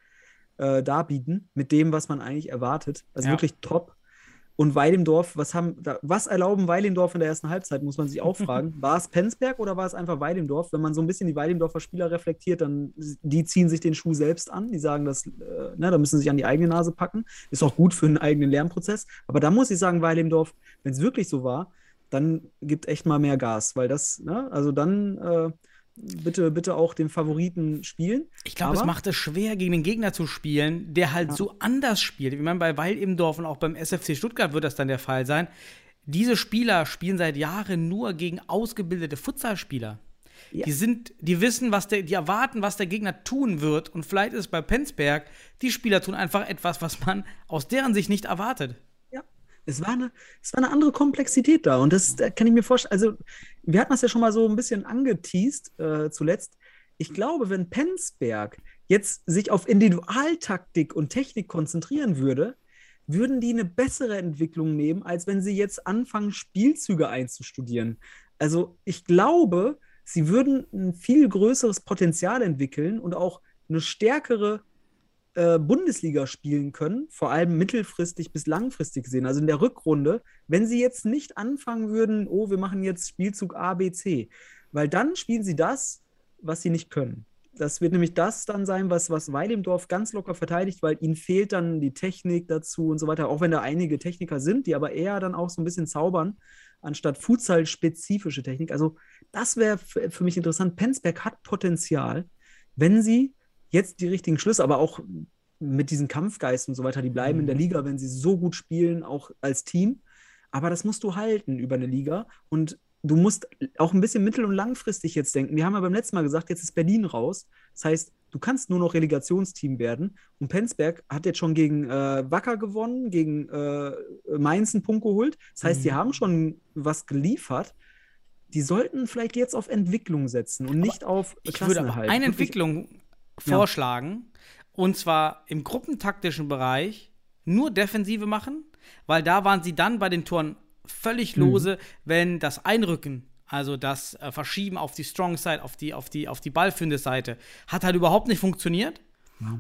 äh, darbieten, mit dem, was man eigentlich erwartet. Also ja. wirklich top. Und Weilendorf, was haben, was erlauben Weilendorf in der ersten Halbzeit, muss man sich auch <laughs> fragen. War es Penzberg oder war es einfach Weilendorf? Wenn man so ein bisschen die Weilendorfer Spieler reflektiert, dann die ziehen sich den Schuh selbst an. Die sagen, dass, äh, ne, da müssen sie sich an die eigene Nase packen. Ist auch gut für einen eigenen Lernprozess. Aber da muss ich sagen, Weilendorf, wenn es wirklich so war, dann gibt echt mal mehr Gas, weil das, ne, also dann äh, bitte, bitte auch den Favoriten spielen. Ich glaube, es macht es schwer, gegen den Gegner zu spielen, der halt ja. so anders spielt. Ich meine, bei Weil im Dorf und auch beim SFC Stuttgart wird das dann der Fall sein. Diese Spieler spielen seit Jahren nur gegen ausgebildete Futsalspieler. Ja. Die sind, die wissen, was der, die erwarten, was der Gegner tun wird. Und vielleicht ist es bei Penzberg, die Spieler tun einfach etwas, was man aus deren Sicht nicht erwartet. Es war, eine, es war eine andere Komplexität da. Und das da kann ich mir vorstellen. Also, wir hatten das ja schon mal so ein bisschen angeteased äh, zuletzt. Ich glaube, wenn Penzberg jetzt sich auf Individualtaktik und Technik konzentrieren würde, würden die eine bessere Entwicklung nehmen, als wenn sie jetzt anfangen, Spielzüge einzustudieren. Also, ich glaube, sie würden ein viel größeres Potenzial entwickeln und auch eine stärkere äh, Bundesliga spielen können, vor allem mittelfristig bis langfristig gesehen, also in der Rückrunde, wenn sie jetzt nicht anfangen würden, oh, wir machen jetzt Spielzug A, B, C, weil dann spielen sie das, was sie nicht können. Das wird nämlich das dann sein, was, was Weidemdorf ganz locker verteidigt, weil ihnen fehlt dann die Technik dazu und so weiter, auch wenn da einige Techniker sind, die aber eher dann auch so ein bisschen zaubern, anstatt Futsal-spezifische Technik. Also das wäre für mich interessant. Penzberg hat Potenzial, wenn sie jetzt die richtigen Schlüsse, aber auch mit diesem Kampfgeist und so weiter, die bleiben in der Liga, wenn sie so gut spielen, auch als Team. Aber das musst du halten über eine Liga. Und du musst auch ein bisschen mittel- und langfristig jetzt denken. Wir haben ja beim letzten Mal gesagt, jetzt ist Berlin raus. Das heißt, du kannst nur noch Relegationsteam werden. Und Penzberg hat jetzt schon gegen äh, Wacker gewonnen, gegen äh, Mainz einen Punkt geholt. Das heißt, die haben schon was geliefert. Die sollten vielleicht jetzt auf Entwicklung setzen und nicht auf Ich würde aber eine Entwicklung vorschlagen, und zwar im gruppentaktischen Bereich nur Defensive machen, weil da waren sie dann bei den Toren völlig Mhm. lose, wenn das Einrücken, also das äh, Verschieben auf die Strong Side, auf die, auf die, auf die ballführende Seite, hat halt überhaupt nicht funktioniert.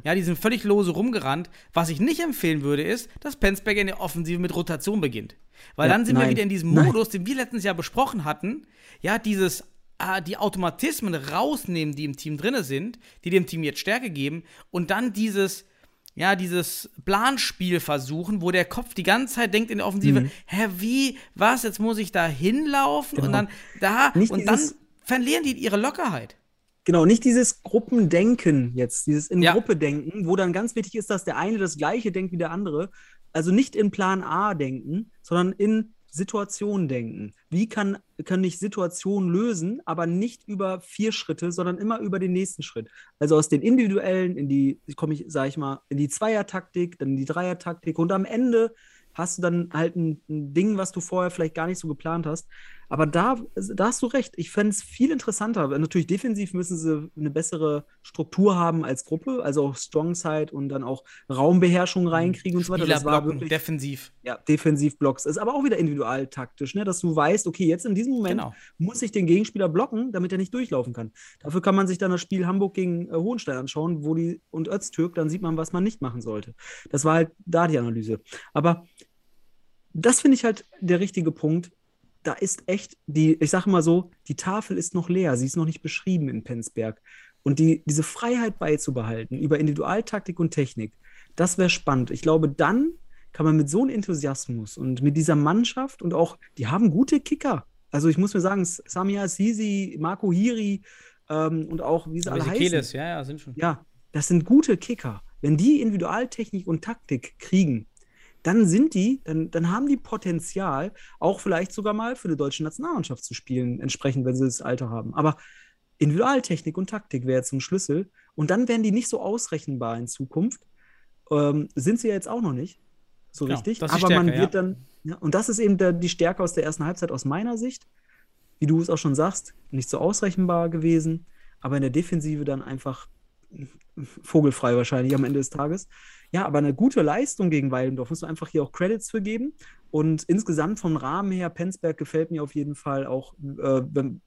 Ja. die sind völlig lose rumgerannt. Was ich nicht empfehlen würde, ist, dass Penzberger in der Offensive mit Rotation beginnt. Weil Ja, dann sind wir nein. wieder in diesem Nein. Modus, den wir letztens ja besprochen hatten. Ja, dieses, äh, die Automatismen rausnehmen, die im Team drinne sind, die dem Team jetzt Stärke geben und dann dieses, ja, dieses Planspiel versuchen, wo der Kopf die ganze Zeit denkt in der Offensive, hä, wie, was, jetzt muss ich da hinlaufen und Mhm. Genau. dann da Nicht und dann verlieren die ihre Lockerheit. Genau, nicht dieses Gruppendenken jetzt, dieses in Ja. Gruppe denken, wo dann ganz wichtig ist, dass der eine das gleiche denkt wie der andere. Also nicht in Plan A denken, sondern in Situation denken. Wie kann, kann ich Situationen lösen, aber nicht über vier Schritte, sondern immer über den nächsten Schritt. Also aus den individuellen in die, komme ich, sag ich mal, in die Zweier-Taktik, dann in die Dreier-Taktik und am Ende hast du dann halt ein, ein Ding, was du vorher vielleicht gar nicht so geplant hast. Aber da, da hast du recht. Ich fände es viel interessanter. Natürlich defensiv müssen sie eine bessere Struktur haben als Gruppe, also auch Strong Side und dann auch Raumbeherrschung reinkriegen und so weiter. Das war wirklich defensiv. ja, Defensivblocks. Ist aber auch wieder individual taktisch, ne? dass du weißt, okay, jetzt in diesem Moment Genau. muss ich den Gegenspieler blocken, damit er nicht durchlaufen kann. Dafür kann man sich dann das Spiel Hamburg gegen äh, Hohenstein anschauen, wo die und Öztürk, dann sieht man, was man nicht machen sollte. Das war halt da die Analyse. Aber das finde ich halt der richtige Punkt. Da ist echt die, ich sage mal so, die Tafel ist noch leer, sie ist noch nicht beschrieben in Penzberg. Und die, diese Freiheit beizubehalten über Individualtaktik und Technik, das wäre spannend. Ich glaube, dann kann man mit so einem Enthusiasmus und mit dieser Mannschaft und auch, die haben gute Kicker. Also ich muss mir sagen, Samia Sisi, Marco Hiri ähm, und auch, wie sie alle heißen. Keles, ja, ja, sind schon. Ja, das sind gute Kicker. Wenn die Individualtechnik und Taktik kriegen, dann sind die, dann, dann haben die Potenzial, auch vielleicht sogar mal für die deutsche Nationalmannschaft zu spielen, entsprechend, wenn sie das Alter haben. Aber Individualtechnik und Taktik wäre zum Schlüssel. Und dann wären die nicht so ausrechenbar in Zukunft. Ähm, sind sie ja jetzt auch noch nicht. So Genau, richtig. Aber man Stärke, wird ja. dann, ja, und das ist eben der, die Stärke aus der ersten Halbzeit aus meiner Sicht. Wie du es auch schon sagst, nicht so ausrechenbar gewesen, aber in der Defensive dann einfach vogelfrei wahrscheinlich am Ende des Tages. Ja, aber eine gute Leistung gegen Weilendorf muss man einfach hier auch Credits für geben. Und insgesamt vom Rahmen her, Penzberg gefällt mir auf jeden Fall auch äh,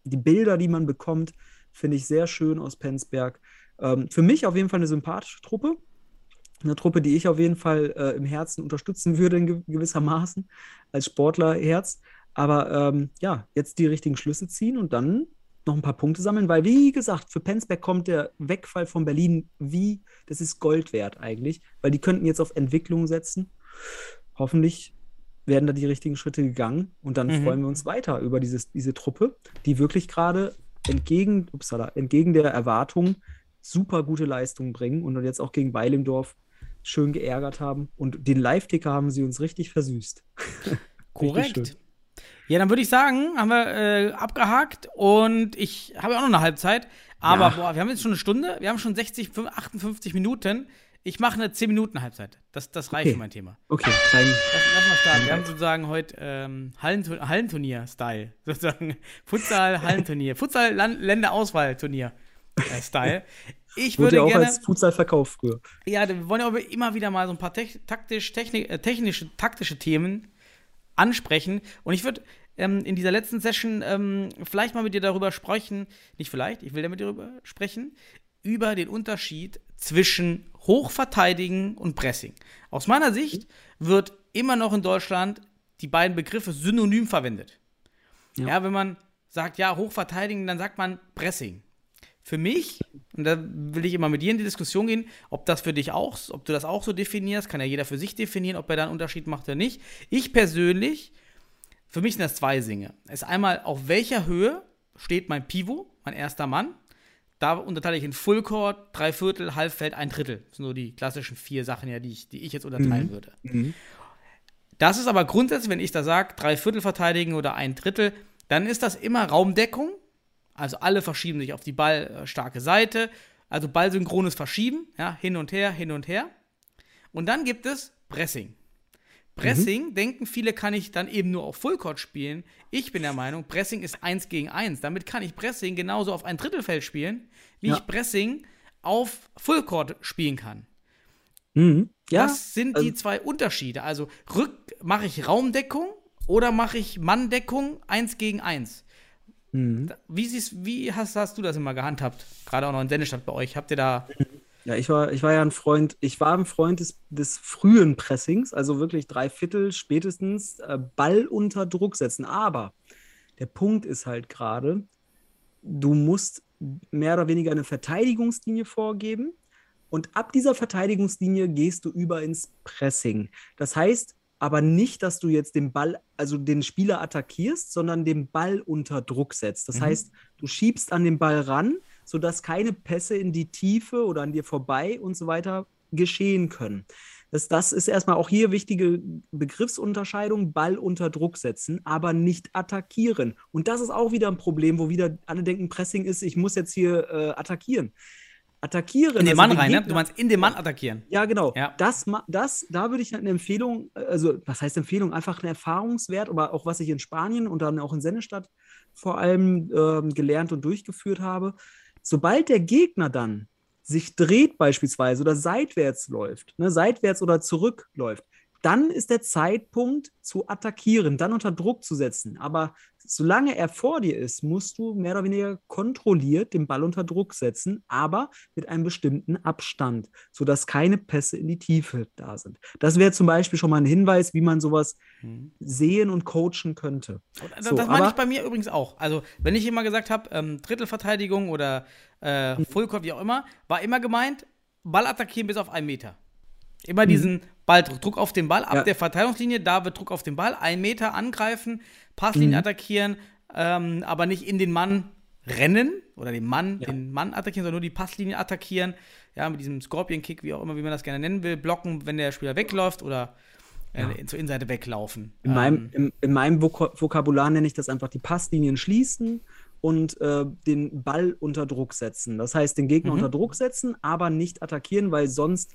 die Bilder, die man bekommt, finde ich sehr schön aus Penzberg. Ähm, für mich auf jeden Fall eine sympathische Truppe. Eine Truppe, die ich auf jeden Fall äh, im Herzen unterstützen würde, in ge gewissermaßen, als Sportlerherz. Aber ähm, ja, jetzt die richtigen Schlüsse ziehen und dann noch ein paar Punkte sammeln, weil, wie gesagt, für Penzberg kommt der Wegfall von Berlin wie, das ist Gold wert eigentlich, weil die könnten jetzt auf Entwicklung setzen. Hoffentlich werden da die richtigen Schritte gegangen und dann Mhm. freuen wir uns weiter über dieses, diese Truppe, die wirklich gerade entgegen, upsala, entgegen der Erwartungen super gute Leistungen bringen und jetzt auch gegen Weilendorf schön geärgert haben. Und den Live-Ticker haben sie uns richtig versüßt. <laughs> Korrekt. schön. Ja, dann würde ich sagen, haben wir äh, abgehakt und ich habe auch noch eine Halbzeit. Aber Ja. boah, wir haben jetzt schon eine Stunde, wir haben schon 60, 58 Minuten. Ich mache eine 10 Minuten Halbzeit. Das, das reicht Okay. für mein Thema. Okay, klein, Lass, lass mal starten. Wir haben sozusagen heute ähm, Hallentu- Hallenturnier-Style. <laughs> Sozusagen Futsal-Hallenturnier. Futsal-Länderauswahl-Turnier-Style. Ich wurde würde ja auch gerne. als Futsal verkauft früher. Ja, wir wollen aber immer wieder mal so ein paar taktisch, techni äh, technische, taktische Themen ansprechen. Und ich würde ähm, in dieser letzten Session ähm, vielleicht mal mit dir darüber sprechen, nicht vielleicht, ich will da mit dir darüber sprechen, über den Unterschied zwischen Hochverteidigen und Pressing. Aus meiner Sicht wird immer noch in Deutschland die beiden Begriffe synonym verwendet. Ja. Ja, wenn man sagt, ja, Hochverteidigen, dann sagt man Pressing. Für mich, und da will ich immer mit dir in die Diskussion gehen, ob das für dich auch, ob du das auch so definierst, kann ja jeder für sich definieren, ob er da einen Unterschied macht oder nicht. Ich persönlich, für mich sind das zwei Dinge. Es ist einmal, auf welcher Höhe steht mein Pivot, mein erster Mann. da unterteile ich in Full Court, Dreiviertel, Halbfeld, ein Drittel. Das sind so die klassischen vier Sachen, ja, die ich, die ich jetzt unterteilen Mhm. würde. Mhm. Das ist aber grundsätzlich, wenn ich da sage, drei Viertel verteidigen oder ein Drittel, dann ist das immer Raumdeckung. Also alle verschieben sich auf die ballstarke Seite. Also ballsynchrones Verschieben, ja, hin und her, hin und her. Und dann gibt es Pressing. Pressing, denken viele, kann ich dann eben nur auf Fullcourt spielen. Ich bin der Meinung, Pressing ist 1 gegen 1. Damit kann ich Pressing genauso auf ein Drittelfeld spielen, wie Ja. ich Pressing auf Fullcourt spielen kann. Mhm. Ja, Das sind also- die zwei Unterschiede. Also rück mache ich Raumdeckung oder mache ich Manndeckung 1 gegen 1. Mhm. Wie, siehst, wie hast, hast du das immer gehandhabt? Gerade auch noch in Sendestadt bei euch. Habt ihr da. <laughs> Ja, ich war, ich war ja ein Freund, ich war ein Freund des, des frühen Pressings, also wirklich drei Viertel spätestens äh, Ball unter Druck setzen. Aber der Punkt ist halt gerade, du musst mehr oder weniger eine Verteidigungslinie vorgeben und ab dieser Verteidigungslinie gehst du über ins Pressing. Das heißt aber nicht, dass du jetzt den Ball, also den Spieler attackierst, sondern den Ball unter Druck setzt. Das Mhm. heißt, du schiebst an den Ball ran, sodass keine Pässe in die Tiefe oder an dir vorbei und so weiter geschehen können. Das, das ist erstmal auch hier wichtige Begriffsunterscheidung, Ball unter Druck setzen, aber nicht attackieren. Und das ist auch wieder ein Problem, wo wieder alle denken, Pressing ist, ich muss jetzt hier äh, attackieren. Attackieren. In den also Mann den rein, ne? Du meinst in den Mann attackieren. ja, genau. Ja. Das, das, da würde ich eine Empfehlung, also was heißt Empfehlung? Einfach ein Erfahrungswert, aber auch was ich in Spanien und dann auch in Sennestadt vor allem ähm, gelernt und durchgeführt habe. Sobald der Gegner dann sich dreht beispielsweise oder seitwärts läuft, ne, seitwärts oder zurückläuft, dann ist der Zeitpunkt zu attackieren, dann unter Druck zu setzen. Aber solange er vor dir ist, musst du mehr oder weniger kontrolliert den Ball unter Druck setzen, aber mit einem bestimmten Abstand, sodass keine Pässe in die Tiefe da sind. Das wäre zum Beispiel schon mal ein Hinweis, wie man sowas sehen und coachen könnte. Das, So, das meine ich bei mir übrigens auch. Also, wenn ich immer gesagt habe, ähm, Drittelverteidigung oder äh, Fullcourt, wie auch immer, war immer gemeint, Ball attackieren bis auf einen Meter. Immer diesen Ball, Druck auf den Ball, ab Mhm. Ja. der Verteidigungslinie, da wird Druck auf den Ball, ein Meter angreifen, Passlinie Mhm. attackieren, ähm, aber nicht in den Mann rennen oder den Mann, den Mann attackieren, sondern nur die Passlinie attackieren. Ja, mit diesem Scorpion-Kick, wie auch immer, wie man das gerne nennen will, blocken, wenn der Spieler wegläuft oder äh, zur Innenseite weglaufen. In Ähm, meinem, im, in meinem Vok Vokabular nenne ich das einfach die Passlinien schließen und äh, den Ball unter Druck setzen. Das heißt, den Gegner Mhm. unter Druck setzen, aber nicht attackieren, weil sonst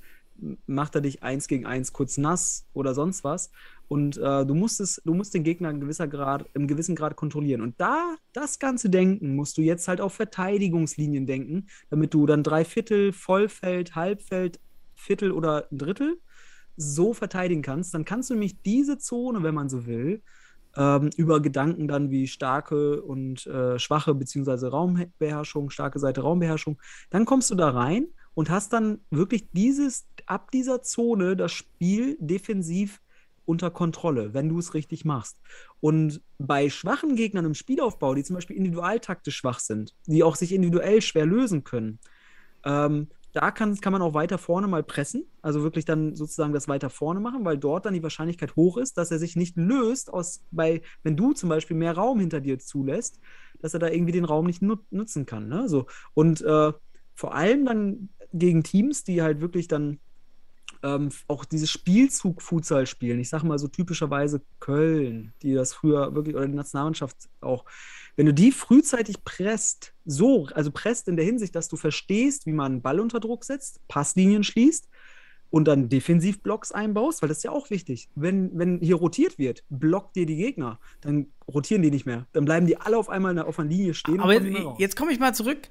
macht er dich eins gegen eins kurz nass oder sonst was. Und äh, du, musst es, du musst den Gegner in gewisser Grad, im gewissen Grad kontrollieren. Und da das ganze Denken musst du jetzt halt auf Verteidigungslinien denken, damit du dann drei Viertel, Vollfeld, Halbfeld, Viertel oder Drittel so verteidigen kannst, dann kannst du nämlich diese Zone, wenn man so will, ähm, über Gedanken dann wie starke und äh, schwache beziehungsweise Raumbeherrschung, starke Seite Raumbeherrschung, dann kommst du da rein und hast dann wirklich dieses, ab dieser Zone das Spiel defensiv unter Kontrolle, wenn du es richtig machst. Und bei schwachen Gegnern im Spielaufbau, die zum Beispiel individualtaktisch schwach sind, die auch sich individuell schwer lösen können, ähm, da kann, kann man auch weiter vorne mal pressen, also wirklich dann sozusagen das weiter vorne machen, weil dort dann die Wahrscheinlichkeit hoch ist, dass er sich nicht löst, aus, bei, wenn du zum Beispiel mehr Raum hinter dir zulässt, dass er da irgendwie den Raum nicht nut nutzen kann. Ne? So. Und äh, vor allem dann gegen Teams, die halt wirklich dann ähm, auch dieses Spielzug-Futsal spielen. Ich sage mal so typischerweise Köln, die das früher wirklich, oder die Nationalmannschaft auch. Wenn du die frühzeitig presst, so, also presst in der Hinsicht, dass du verstehst, wie man einen Ball unter Druck setzt, Passlinien schließt und dann Defensivblocks einbaust, weil das ist ja auch wichtig. Wenn, wenn hier rotiert wird, blockt dir die Gegner, dann rotieren die nicht mehr. Dann bleiben die alle auf einmal auf einer Linie stehen. Aber raus. jetzt komme ich mal zurück.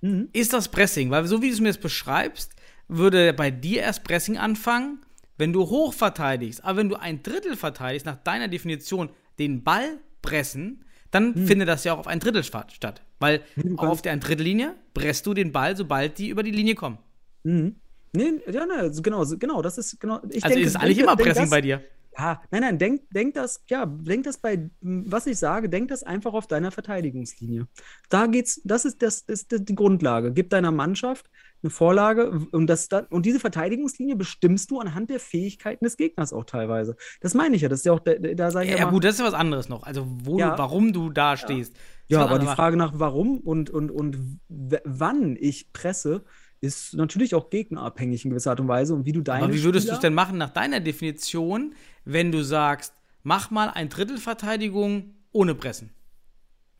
Mhm. Ist das Pressing? Weil so wie du es mir jetzt beschreibst, würde bei dir erst Pressing anfangen, wenn du hoch verteidigst. Aber wenn du ein Drittel verteidigst, nach deiner Definition den Ball pressen, dann findet das ja auch auf ein Drittel sta- statt. Weil kannst- auf der ein Drittellinie presst du den Ball, sobald die über die Linie kommen. Mhm. Nee, ja, ne, genau, genau, das ist genau. Ich Also denke, ist es eigentlich denke- immer Pressing das, bei dir. Ja, nein, nein, denk, denk das, ja, denk das bei, was ich sage, denk das einfach auf deiner Verteidigungslinie. Da geht's, das ist, das ist die Grundlage. Gib deiner Mannschaft eine Vorlage und, das und diese Verteidigungslinie bestimmst du anhand der Fähigkeiten des Gegners auch teilweise. Das meine ich ja, das ist ja auch, da, da sage ich Ja, ja, mal, gut, das ist ja was anderes noch. Also, wo Ja. du, warum du da stehst. Ja, aber die. Frage nach warum und, und, und wann ich presse, ist natürlich auch gegnerabhängig in gewisser Art und Weise und wie du deine Aber wie würdest du es denn machen nach deiner Definition, wenn du sagst, mach mal ein Drittel Verteidigung ohne Pressen?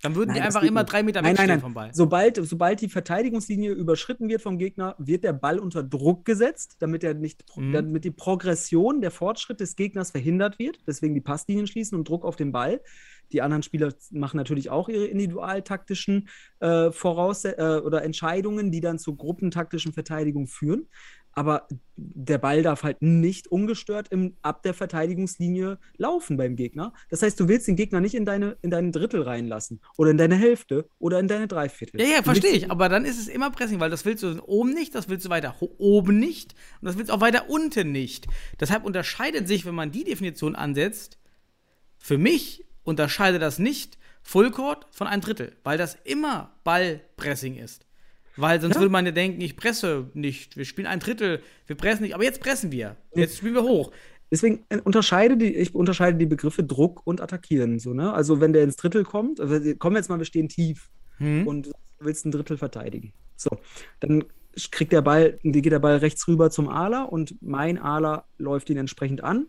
Dann würden Nein, die einfach immer nicht. drei Meter nein, nein. vom Ball. Sobald, sobald die Verteidigungslinie überschritten wird vom Gegner, wird der Ball unter Druck gesetzt, damit, er nicht, Mhm. damit die Progression, der Fortschritt des Gegners verhindert wird. Deswegen die Passlinien schließen und Druck auf den Ball. Die anderen Spieler machen natürlich auch ihre individualtaktischen äh, Voraus äh, oder Entscheidungen, die dann zur gruppentaktischen Verteidigung führen. Aber der Ball darf halt nicht ungestört im, ab der Verteidigungslinie laufen beim Gegner. Das heißt, du willst den Gegner nicht in deine, in deine Drittel reinlassen oder in deine Hälfte oder in deine Dreiviertel. Ja, ja, verstehe ich. Aber dann ist es immer Pressing, weil das willst du oben nicht, das willst du weiter oben nicht und das willst du auch weiter unten nicht. Deshalb unterscheidet sich, wenn man die Definition ansetzt, für mich unterscheidet das nicht Fullcourt von ein Drittel, weil das immer Ballpressing ist. Weil sonst Ja. würde man ja denken, ich presse nicht, wir spielen ein Drittel, wir pressen nicht, aber jetzt pressen wir. Jetzt spielen wir hoch. Deswegen äh, unterscheide die, ich unterscheide die Begriffe Druck und Attackieren. So, ne? Also wenn der ins Drittel kommt, also kommen wir jetzt mal, wir stehen tief Hm? und du willst ein Drittel verteidigen. So, dann kriegt der Ball, geht der Ball rechts rüber zum Aler und mein Aler läuft ihn entsprechend an,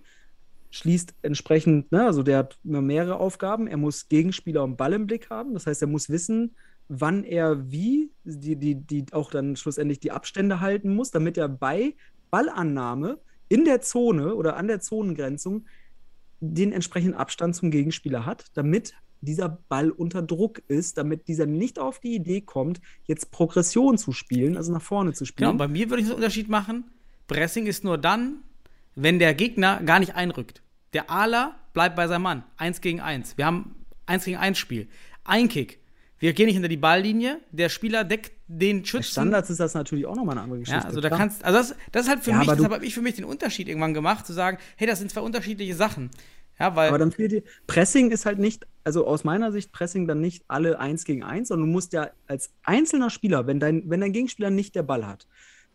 schließt entsprechend, ne, also der hat mehrere Aufgaben. Er muss Gegenspieler und Ball im Blick haben. Das heißt, er muss wissen, wann er wie die, die, die auch dann schlussendlich die Abstände halten muss, damit er bei Ballannahme in der Zone oder an der Zonengrenzung den entsprechenden Abstand zum Gegenspieler hat, damit dieser Ball unter Druck ist, damit dieser nicht auf die Idee kommt, jetzt Progression zu spielen, also nach vorne zu Genau, spielen. und bei mir würde ich den Unterschied machen. Pressing ist nur dann, wenn der Gegner gar nicht einrückt. Der Ala bleibt bei seinem Mann. Eins gegen eins. Wir haben eins gegen eins Spiel. Ein Kick. Wir gehen nicht hinter die Balllinie. Der Spieler deckt den Schützen. Standards ist das natürlich auch nochmal eine andere Geschichte. Ja, also da klar. kannst, also das, das ist halt für Ja, mich, deshalb habe ich für mich den Unterschied irgendwann gemacht, zu sagen, hey, das sind zwei unterschiedliche Sachen. Ja, weil, Aber dann fehlt dir, Pressing ist halt nicht, also aus meiner Sicht Pressing dann nicht alle eins gegen eins, sondern du musst ja als einzelner Spieler, wenn dein, wenn dein Gegenspieler nicht der Ball hat,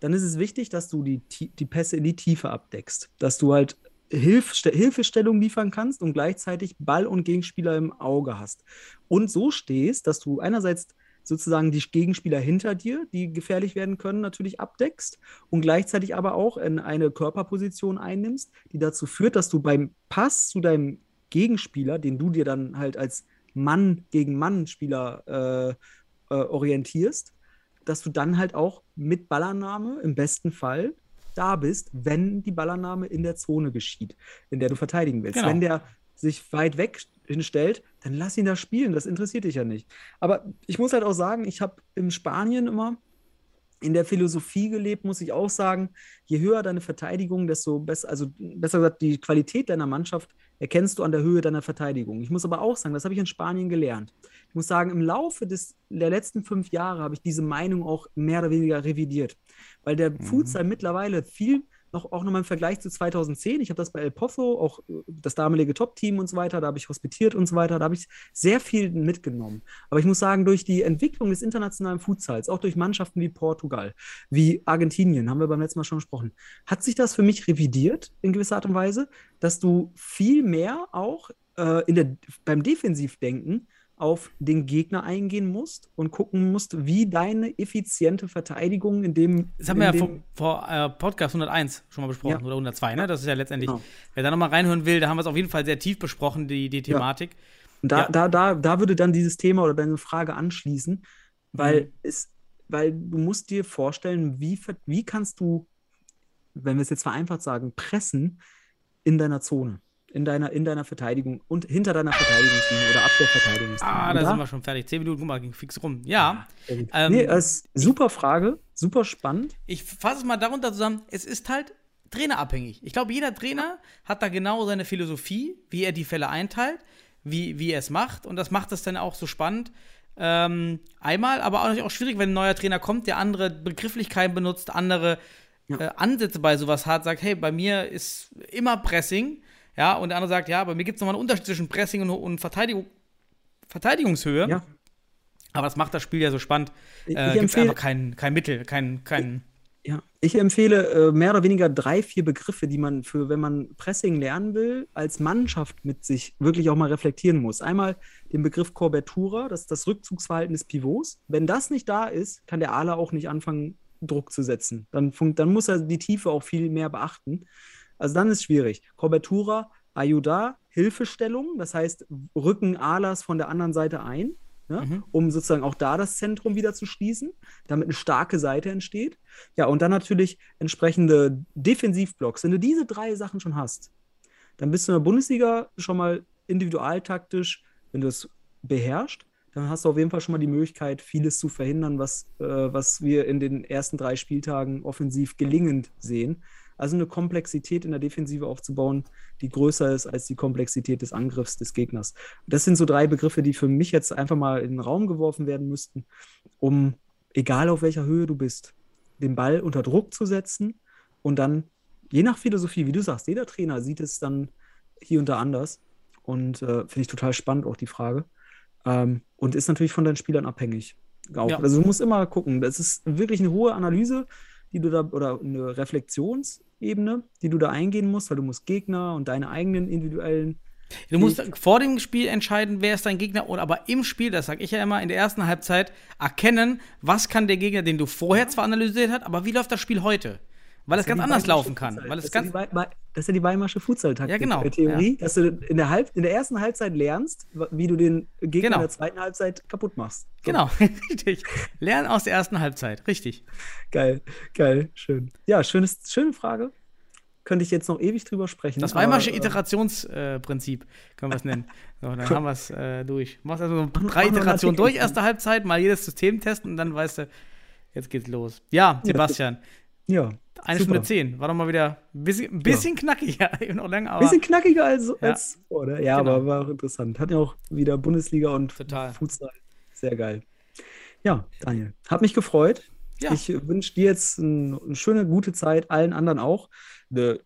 dann ist es wichtig, dass du die, die Pässe in die Tiefe abdeckst. Dass du halt Hilf, Hilfestellung liefern kannst und gleichzeitig Ball und Gegenspieler im Auge hast. Und so stehst, dass du einerseits sozusagen die Gegenspieler hinter dir, die gefährlich werden können, natürlich abdeckst und gleichzeitig aber auch in eine Körperposition einnimmst, die dazu führt, dass du beim Pass zu deinem Gegenspieler, den du dir dann halt als Mann gegen Mann-Spieler äh, äh, orientierst, dass du dann halt auch mit Ballannahme im besten Fall da bist, wenn die Ballannahme in der Zone geschieht, in der du verteidigen willst. Genau. Wenn der sich weit weg hinstellt, dann lass ihn da spielen, das interessiert dich ja nicht. Aber ich muss halt auch sagen, ich habe in Spanien immer in der Philosophie gelebt, muss ich auch sagen, je höher deine Verteidigung, desto besser, also besser gesagt, die Qualität deiner Mannschaft erkennst du an der Höhe deiner Verteidigung. Ich muss aber auch sagen, das habe ich in Spanien gelernt. Ich muss sagen, im Laufe des, der letzten fünf Jahre habe ich diese Meinung auch mehr oder weniger revidiert. Weil der Futsal mittlerweile viel, noch, auch nochmal im Vergleich zu 2010, ich habe das bei El Pozo, auch äh, das damalige Top-Team und so weiter, da habe ich hospitiert und so weiter, da habe ich sehr viel mitgenommen. Aber ich muss sagen, durch die Entwicklung des internationalen Futsals, auch durch Mannschaften wie Portugal, wie Argentinien, haben wir beim letzten Mal schon gesprochen, hat sich das für mich revidiert in gewisser Art und Weise, dass du viel mehr auch äh, in der, beim Defensivdenken auf den Gegner eingehen musst und gucken musst, wie deine effiziente Verteidigung in dem. das haben wir ja vor, vor äh, Podcast 101 schon mal besprochen, Ja. oder 102, ne? Das ist ja letztendlich, Genau. wer da nochmal reinhören will, da haben wir es auf jeden Fall sehr tief besprochen, die, die Thematik. Und da, Ja. da, da, da würde dann dieses Thema oder deine Frage anschließen, weil Mhm. es, weil du musst dir vorstellen, wie, wie kannst du, wenn wir es jetzt vereinfacht sagen, pressen in deiner Zone, in deiner, in deiner Verteidigung und hinter deiner Verteidigungslinie oder ab der Verteidigungslinie. Ah, da sind wir schon fertig. Zehn Minuten, guck mal, ging fix rum. Ja, Ähm, nee, ist super Frage, super spannend. ich fasse es mal darunter zusammen. Es ist halt trainerabhängig. Ich glaube, jeder Trainer hat da genau seine Philosophie, wie er die Fälle einteilt, wie, wie er es macht. Und das macht es dann auch so spannend. Ähm, einmal, aber auch natürlich auch schwierig, wenn ein neuer Trainer kommt, der andere Begrifflichkeiten benutzt, andere Ja. äh, Ansätze bei sowas hat, sagt, hey, bei mir ist immer Pressing. Ja, und der andere sagt, ja, bei mir gibt es nochmal einen Unterschied zwischen Pressing und, und Verteidigung, Verteidigungshöhe. Ja. Aber das macht das Spiel ja so spannend. Ich- Äh, Gibt empfehle- einfach kein, kein Mittel, kein, kein. Ja, ich empfehle äh, mehr oder weniger drei, vier Begriffe, die man für, wenn man Pressing lernen will, als Mannschaft mit sich wirklich auch mal reflektieren muss. Einmal den Begriff Cobertura, das ist das Rückzugsverhalten des Pivots. Wenn das nicht da ist, kann der Ala auch nicht anfangen, Druck zu setzen. Dann, dann muss er die Tiefe auch viel mehr beachten. Also dann ist es schwierig. Cobertura, Ayuda, Hilfestellung, das heißt, rücken Alas von der anderen Seite ein ne? mhm. um sozusagen auch da das Zentrum wieder zu schließen, damit eine starke Seite entsteht. Ja, und dann natürlich entsprechende Defensivblocks. Wenn du diese drei Sachen schon hast, dann bist du in der Bundesliga schon mal individualtaktisch, wenn du es beherrschst, dann hast du auf jeden Fall schon mal die Möglichkeit, vieles zu verhindern, was, äh, was wir in den ersten drei Spieltagen offensiv gelingend sehen. Also eine Komplexität in der Defensive aufzubauen, die größer ist als die Komplexität des Angriffs des Gegners. Das sind so drei Begriffe, die für mich jetzt einfach mal in den Raum geworfen werden müssten, um, egal auf welcher Höhe du bist, den Ball unter Druck zu setzen und dann, je nach Philosophie, wie du sagst, jeder Trainer sieht es dann hier und da anders. Und äh, finde ich total spannend auch die Frage. Ähm, und ist natürlich von deinen Spielern abhängig. Ja. Also du musst immer gucken. Das ist wirklich eine hohe Analyse die du da, oder eine Reflexionsebene, die du da eingehen musst, weil du musst Gegner und deine eigenen individuellen Du musst vor dem Spiel entscheiden, wer ist dein Gegner, oder aber im Spiel, das sage ich ja immer, in der ersten Halbzeit erkennen, was kann der Gegner, den du vorher zwar analysiert hast, aber wie läuft das Spiel heute? Weil es ganz anders laufen kann. Weil es das, ganz ist ja das ist ja die Weimarsche Futsal-Taktik. Ja, genau. Der Theorie, ja. dass du in der, Halb in der ersten Halbzeit lernst, wie du den Gegner Genau. in der zweiten Halbzeit kaputt machst. So. Genau, <laughs> richtig. Lernen aus der ersten Halbzeit, richtig. Geil, geil, schön. Ja, schönes, schöne Frage. Könnte ich jetzt noch ewig drüber sprechen. Das aber, Weimarsche äh, Iterationsprinzip, können wir es nennen. So, dann haben wir es äh, durch. Du machst also so drei Iterationen durch, erste Halbzeit, mal jedes System testen und dann weißt du, jetzt geht's los. Ja, Sebastian, Ja. Eine super. Stunde zehn. War doch mal wieder ein bisschen, ein bisschen knackig, ja, <laughs> eben noch länger, aber Bisschen knackiger als, Ja. als oder? Ja, Genau. aber war auch interessant. Hat ja auch wieder Bundesliga und Total. Futsal. Sehr geil. Ja, Daniel, hat mich gefreut. Ja. Ich wünsche dir jetzt ein, eine schöne, gute Zeit, allen anderen auch. The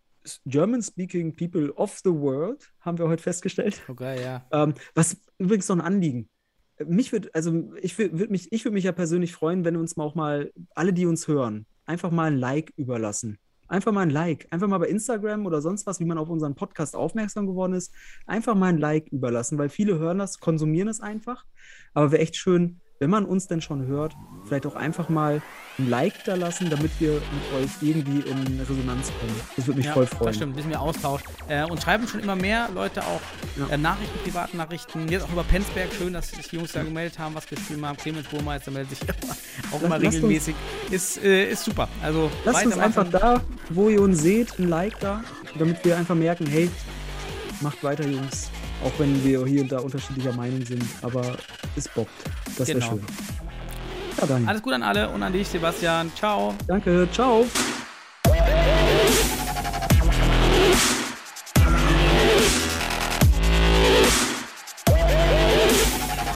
German-speaking people of the world, haben wir heute festgestellt. okay, ja. Ähm, was übrigens noch ein Anliegen. Mich würde, also ich würde mich, ich würde mich ja persönlich freuen, wenn uns mal auch mal, alle, die uns hören, einfach mal ein Like überlassen. Einfach mal ein Like. Einfach mal bei Instagram oder sonst was, wie man auf unseren Podcast aufmerksam geworden ist, einfach mal ein Like überlassen, weil viele hören das, konsumieren es einfach. Aber wäre echt schön, wenn man uns denn schon hört, vielleicht auch einfach mal ein Like da lassen, damit wir mit euch irgendwie in Resonanz kommen. Das würde mich ja, voll freuen. Das stimmt, ein bisschen mehr Austausch. Äh, und schreiben schon immer mehr Leute auch Ja. äh, Nachrichten, Privatnachrichten. Jetzt auch über Penzberg. Schön, dass sich die Jungs da gemeldet haben, was geschrieben haben. Clemens Burmeister meldet sich <laughs> auch immer Lasst uns- regelmäßig. Ist, äh, ist super. Also Lasst uns einfach da, wo ihr uns seht, ein Like da, damit wir einfach merken, hey, macht weiter, Jungs. Auch wenn wir hier und da unterschiedlicher Meinung sind, aber es bockt. Das wäre Genau. schön. Ja. Alles gut an alle und an dich, Sebastian. Ciao. Danke, ciao.